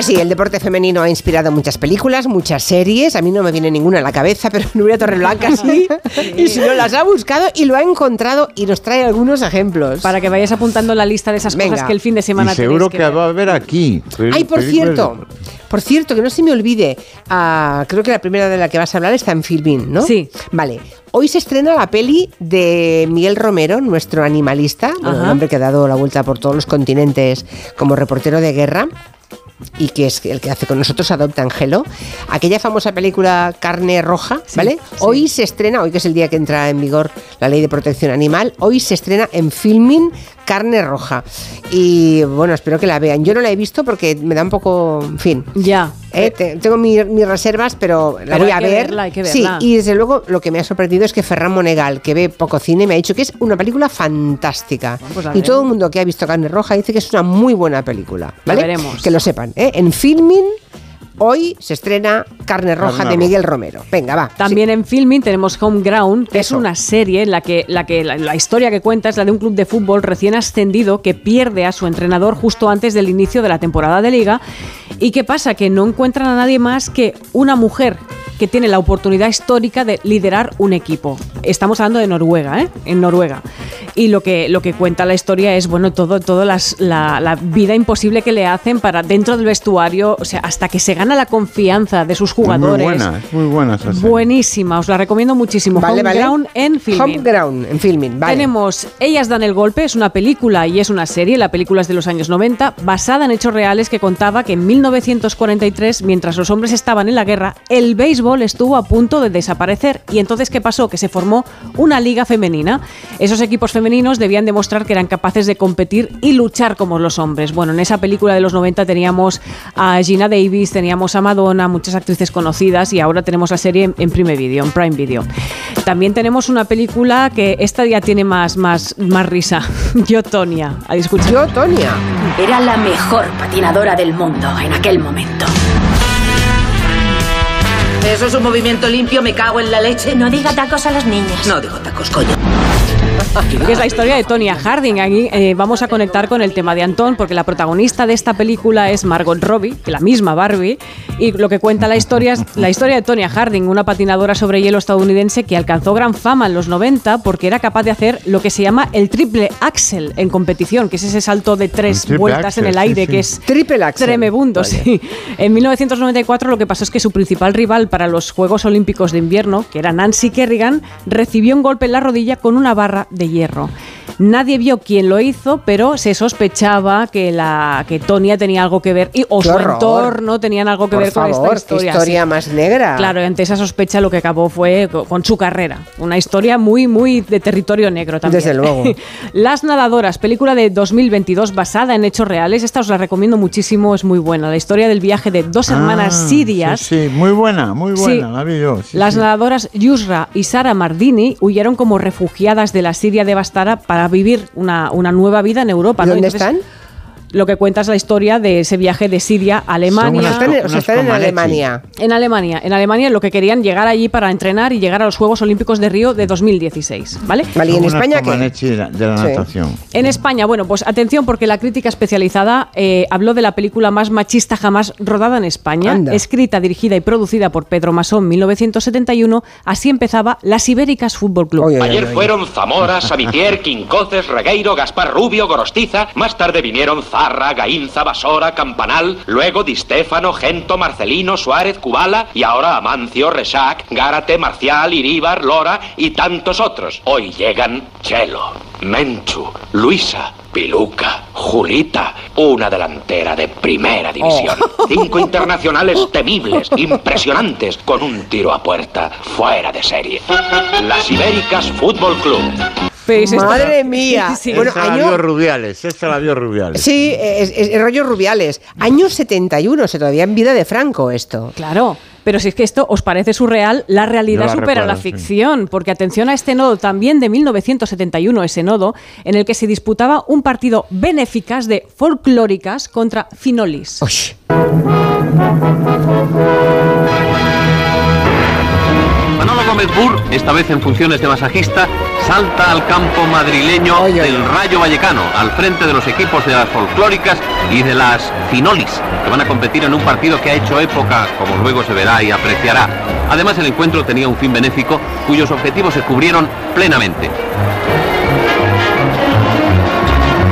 Pues sí, el deporte femenino ha inspirado muchas películas, muchas series. A mí no me viene ninguna a la cabeza, pero Nuria Torreblanca sí. Y si no, las ha buscado y lo ha encontrado y nos trae algunos ejemplos. Para que vayáis apuntando la lista de esas Venga. cosas que el fin de semana Y seguro que, va a haber aquí. Ay, por cierto, por cierto, que no se me olvide, ah, creo que la primera de la que vas a hablar está en Filmin, ¿no? Sí. Vale. Hoy se estrena la peli de Miguel Romero, nuestro animalista, bueno, el hombre que ha dado la vuelta por todos los continentes como reportero de guerra y que es el que hace con nosotros Adopta Angelo, aquella famosa película Carne Roja, ¿vale? Hoy se estrena, hoy que es el día que entra en vigor la ley de protección animal, hoy se estrena en Filmin Carne Roja. Y bueno, espero que la vean. Yo no la he visto porque me da un poco, en fin. Ya. Eh, te- tengo mi- mis reservas, pero la Pero voy a ver. verla, hay que Sí, y desde luego lo que me ha sorprendido es que Ferran Monegal, que ve poco cine, me ha dicho que es una película fantástica. pues y todo el mundo que ha visto Carne Roja dice que es una muy buena película. La ¿vale? veremos. Que lo sepan. ¿eh? En Filmin hoy se estrena Carne Roja Carne de Roja. Miguel Romero. Venga, va. También en filming tenemos Home Ground, que es una serie en la que, la, que la, la historia que cuenta es la de un club de fútbol recién ascendido que pierde a su entrenador justo antes del inicio de la temporada de liga. ¿Y qué pasa? Que no encuentran a nadie más que una mujer que tiene la oportunidad histórica de liderar un equipo. Estamos hablando de Noruega, ¿eh? En Noruega. Y lo que, lo que cuenta la historia es, bueno, todo, todo las, la, la vida imposible que le hacen para dentro del vestuario, o sea, hasta que se gana la confianza de sus jugadores. Muy buena, es muy buena esa serie. Buenísima, os la recomiendo muchísimo. Vale, Home vale. Ground en filming. Home Ground en filming, vale. Tenemos Ellas dan el golpe, es una película y es una serie, la película es de los años 90, basada en hechos reales que contaba que en 1943, mientras los hombres estaban en la guerra, el béisbol estuvo a punto de desaparecer. ¿Y entonces qué pasó? Que se formó una liga femenina. Esos equipos femeninos debían demostrar que eran capaces de competir y luchar como los hombres. Bueno, en esa película de los 90 teníamos a Gina Davis, teníamos a Madonna, muchas actrices conocidas y ahora tenemos la serie en, en Prime Video, en Prime Video. También tenemos una película que esta ya tiene más, más, más risa. Yo, Tonia. Escucha. Yo, Tonia. Era la mejor patinadora del mundo en aquel momento. ¿Eso es un movimiento limpio? ¿Me cago en la leche? No diga tacos a las niñas. No digo tacos, coño. que es la historia de Tonya Harding. Aquí eh, vamos a conectar con el tema de Antón, porque la protagonista de esta película es Margot Robbie, que la misma Barbie, y lo que cuenta la historia es la historia de Tonya Harding, una patinadora sobre hielo estadounidense que alcanzó gran fama en los 90 porque era capaz de hacer lo que se llama el triple axel en competición, que es ese salto de tres vueltas axel, en el aire, sí. que es Triple axel. tremebundo. Sí. En 1994 lo que pasó es que su principal rival para los Juegos Olímpicos de Invierno, que era Nancy Kerrigan, recibió un golpe en la rodilla con una barra de hierro. Nadie vio quién lo hizo, pero se sospechaba que la que Tonia tenía algo que ver y o ¡Qué su horror! entorno tenían algo que Por ver con esta qué historia. historia sí. más negra. Claro, y ante esa sospecha lo que acabó fue co- con su carrera. Una historia muy, muy de territorio negro también. Desde luego. Las nadadoras, película de 2022 basada en hechos reales. Esta os la recomiendo muchísimo, es muy buena. La historia del viaje de dos hermanas Ah, sirias. Sí, sí, muy buena, muy buena, Sí. la vi yo. sí, Las sí. nadadoras Yusra y Sara Mardini huyeron como refugiadas de la Siria devastada para vivir una, una nueva vida en Europa. ¿Y ¿no? dónde Entonces, están? Lo que cuenta es la historia de ese viaje de Siria a Alemania. Están o sea, están en. Alemania. En Alemania. En Alemania lo que querían llegar allí para entrenar y llegar a los Juegos Olímpicos de Río de 2016. ¿Vale? Vale, ¿y en España qué? de la, de la Sí. natación. En España, bueno, pues atención porque la crítica especializada eh, habló de la película más machista jamás rodada en España, Anda. escrita, dirigida y producida por Pedro Masón 1971. Así empezaba Las Ibéricas Fútbol Club. Ayer fueron Zamora, Samitier, Quincoces, Regueiro, Gaspar Rubio, Gorostiza. Más tarde vinieron Zarra, Gainza, Basora, Campanal. Luego Di Stéfano, Gento, Marcelino, Suárez, Cubala. Y ahora Amancio, Resac, Gárate, Marcial, Iríbar, Lora y tantos otros. Hoy llegan Chelo, Menchu, Luisa. Piluca, Julita, una delantera de primera división. Cinco internacionales temibles, impresionantes, con un tiro a puerta fuera de serie. Las Ibéricas Fútbol Club. Pues Madre mía. Sí. Bueno, esta la año- vio Rubiales, esta la vio Rubiales. Sí, es, es- es rollo Rubiales. Año 71, se todavía en vida de Franco esto. Claro. Pero si es que esto os parece surreal, la realidad la supera la sí. ficción, porque atención a este nodo también de 1971, ese nodo, en el que se disputaba un partido benéficas de folclóricas contra Finolis. Manolo Gómez Burr, esta vez en funciones de masajista, salta al campo madrileño del Rayo Vallecano, al frente de los equipos de las folclóricas y de las finolis, que van a competir en un partido que ha hecho época, como luego se verá y apreciará. Además, el encuentro tenía un fin benéfico cuyos objetivos se cubrieron plenamente.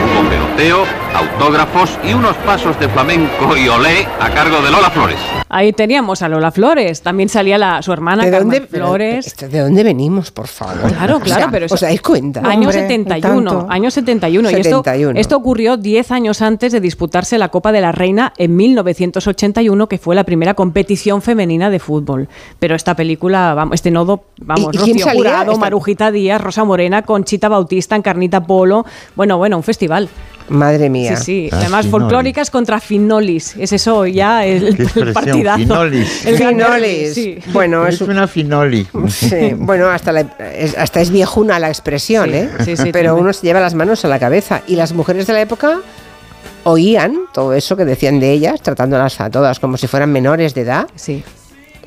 Hubo peloteo, autógrafos y unos pasos de flamenco y olé a cargo de Lola Flores. Ahí teníamos a Lola Flores, también salía la, su hermana ¿De Carmen dónde, Flores. esto, ¿De dónde venimos, por favor? Claro, O claro, sea, pero eso- ¿Os dais cuenta? Año Hombre, 71, tanto. año 71. Y esto, 71. esto ocurrió 10 años antes de disputarse la Copa de la Reina en 1981, que fue la primera competición femenina de fútbol. Pero esta película, vamos, este nodo, vamos, ¿Y- Rocío? Jurado, Marujita Díaz, Rosa Morena, Conchita Bautista, Encarnita Polo. Bueno, bueno, un festival. Madre mía. Sí, sí. Ah, Además, Finolis. folclóricas contra Finolis. Es eso ya el, el partidazo. Finolis. El Finolis. sí. Bueno, es es una finoli. Sí, bueno, hasta, la- es, hasta es viejuna la expresión, Sí, ¿eh? sí, sí, Pero también. uno se lleva las manos a la cabeza. ¿Y las mujeres de la época? oían todo eso que decían de ellas, tratándolas a todas como si fueran menores de edad. Sí.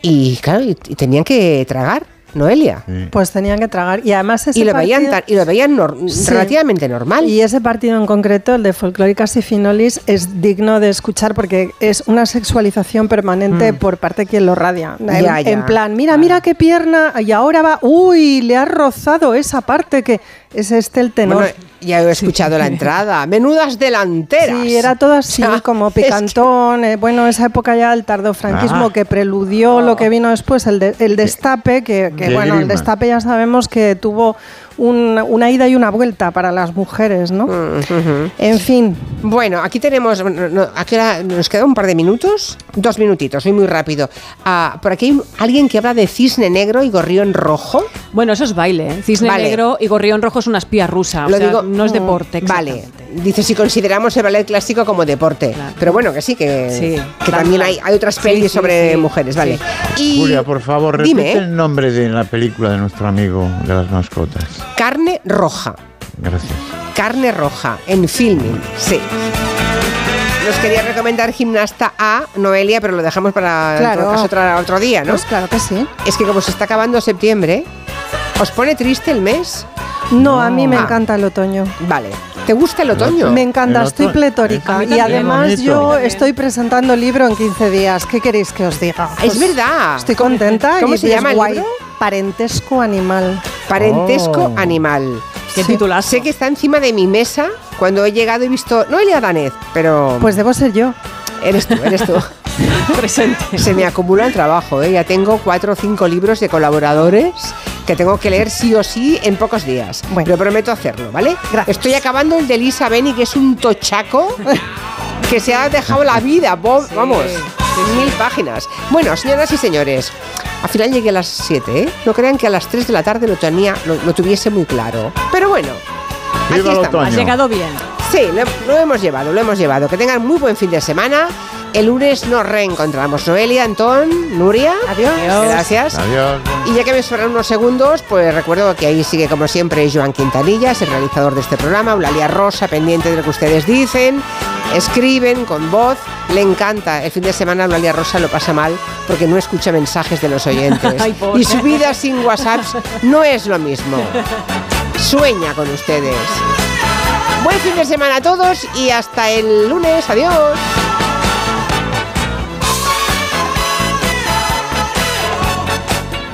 Y claro, y, y tenían que tragar, Noelia. Pues tenían que tragar. Y además ese Y lo veían, partido- tan- y lo veían nor- Sí. relativamente normal. Y ese partido en concreto, el de folclóricas y finolis, es digno de escuchar porque es una sexualización permanente Mm. por parte de quien lo radia. En, Ya, ya. en plan, mira, mira qué pierna, y ahora va, uy, le ha rozado esa parte que es este el tenor. Bueno, ya he escuchado la entrada. Menudas delanteras. Sí, era todo así, como es que- picantón. eh, bueno, esa época ya el tardofranquismo Ah. que preludió lo que vino después, el, de- el destape, que, bueno, el destape ya sabemos que tuvo un- una ida y una vuelta para las mujeres, ¿no? En fin. Bueno, aquí tenemos. no, no, ¿a qué hora? ¿Nos queda un par de minutos? Dos minutitos, soy muy rápido. Ah, por aquí hay alguien que habla de cisne negro y gorrión rojo. Bueno, eso es baile. ¿eh? Cisne Vale. negro y gorrión rojo es una espía rusa. o Lo sea, digo- no es mm, deporte. Vale. Dice si consideramos el ballet clásico como deporte. Pero bueno, que sí, que, Sí. que Claro, también hay, hay otras pelis sí, sobre sí. mujeres, vale. Y Julia, por favor, repite Dime, ¿eh? el nombre de la película de nuestro amigo de las mascotas. Carne roja. Gracias. Carne roja en filming, sí. Nos quería recomendar Gimnasta A, Noelia, pero lo dejamos para Claro. otro, otro día, ¿no? Pues claro que sí. Es que como se está acabando septiembre, ¿os pone triste el mes? No, a mí me Ah. encanta el otoño. Vale. ¿Te gusta el otoño? Me encanta, El estoy otoño. pletórica. Y además yo estoy presentando el libro en 15 días. ¿Qué queréis que os diga? Es verdad. Estoy contenta. ¿Cómo y se llama el guay. libro? Parentesco animal. Parentesco Oh. animal. Qué titulazo. Sé que está encima de mi mesa. Cuando he llegado he visto Noelia Danez, pero... Pues debo ser yo. Eres tú, eres tú. Presente. Se me acumula el trabajo, ¿eh? Ya tengo cuatro o cinco libros de colaboradores que tengo que leer sí o sí en pocos días. Pero prometo hacerlo, ¿vale? Estoy acabando el de Lisa Beni, que es un tochaco que se ha dejado la vida, bo- vamos, mil páginas. Bueno, señoras y señores, al final llegué a las 7, ¿eh? No crean que a las 3 de la tarde lo, tenía, lo, lo tuviese muy claro. Pero bueno, aquí Viva estamos. Has llegado bien. Sí, lo, lo hemos llevado, lo hemos llevado. Que tengan muy buen fin de semana. El lunes nos reencontramos. Noelia, Antón, Nuria. Adiós. Gracias. Adiós. Y ya que me sobran unos segundos, pues recuerdo que ahí sigue como siempre Joan Quintanillas, el realizador de este programa, Eulalia Rosa, pendiente de lo que ustedes dicen, escriben con voz. Le encanta. El fin de semana Eulalia Rosa lo pasa mal porque no escucha mensajes de los oyentes. Ay, y su vida sin WhatsApps no es lo mismo. Sueña con ustedes. Buen fin de semana a todos y hasta el lunes. Adiós.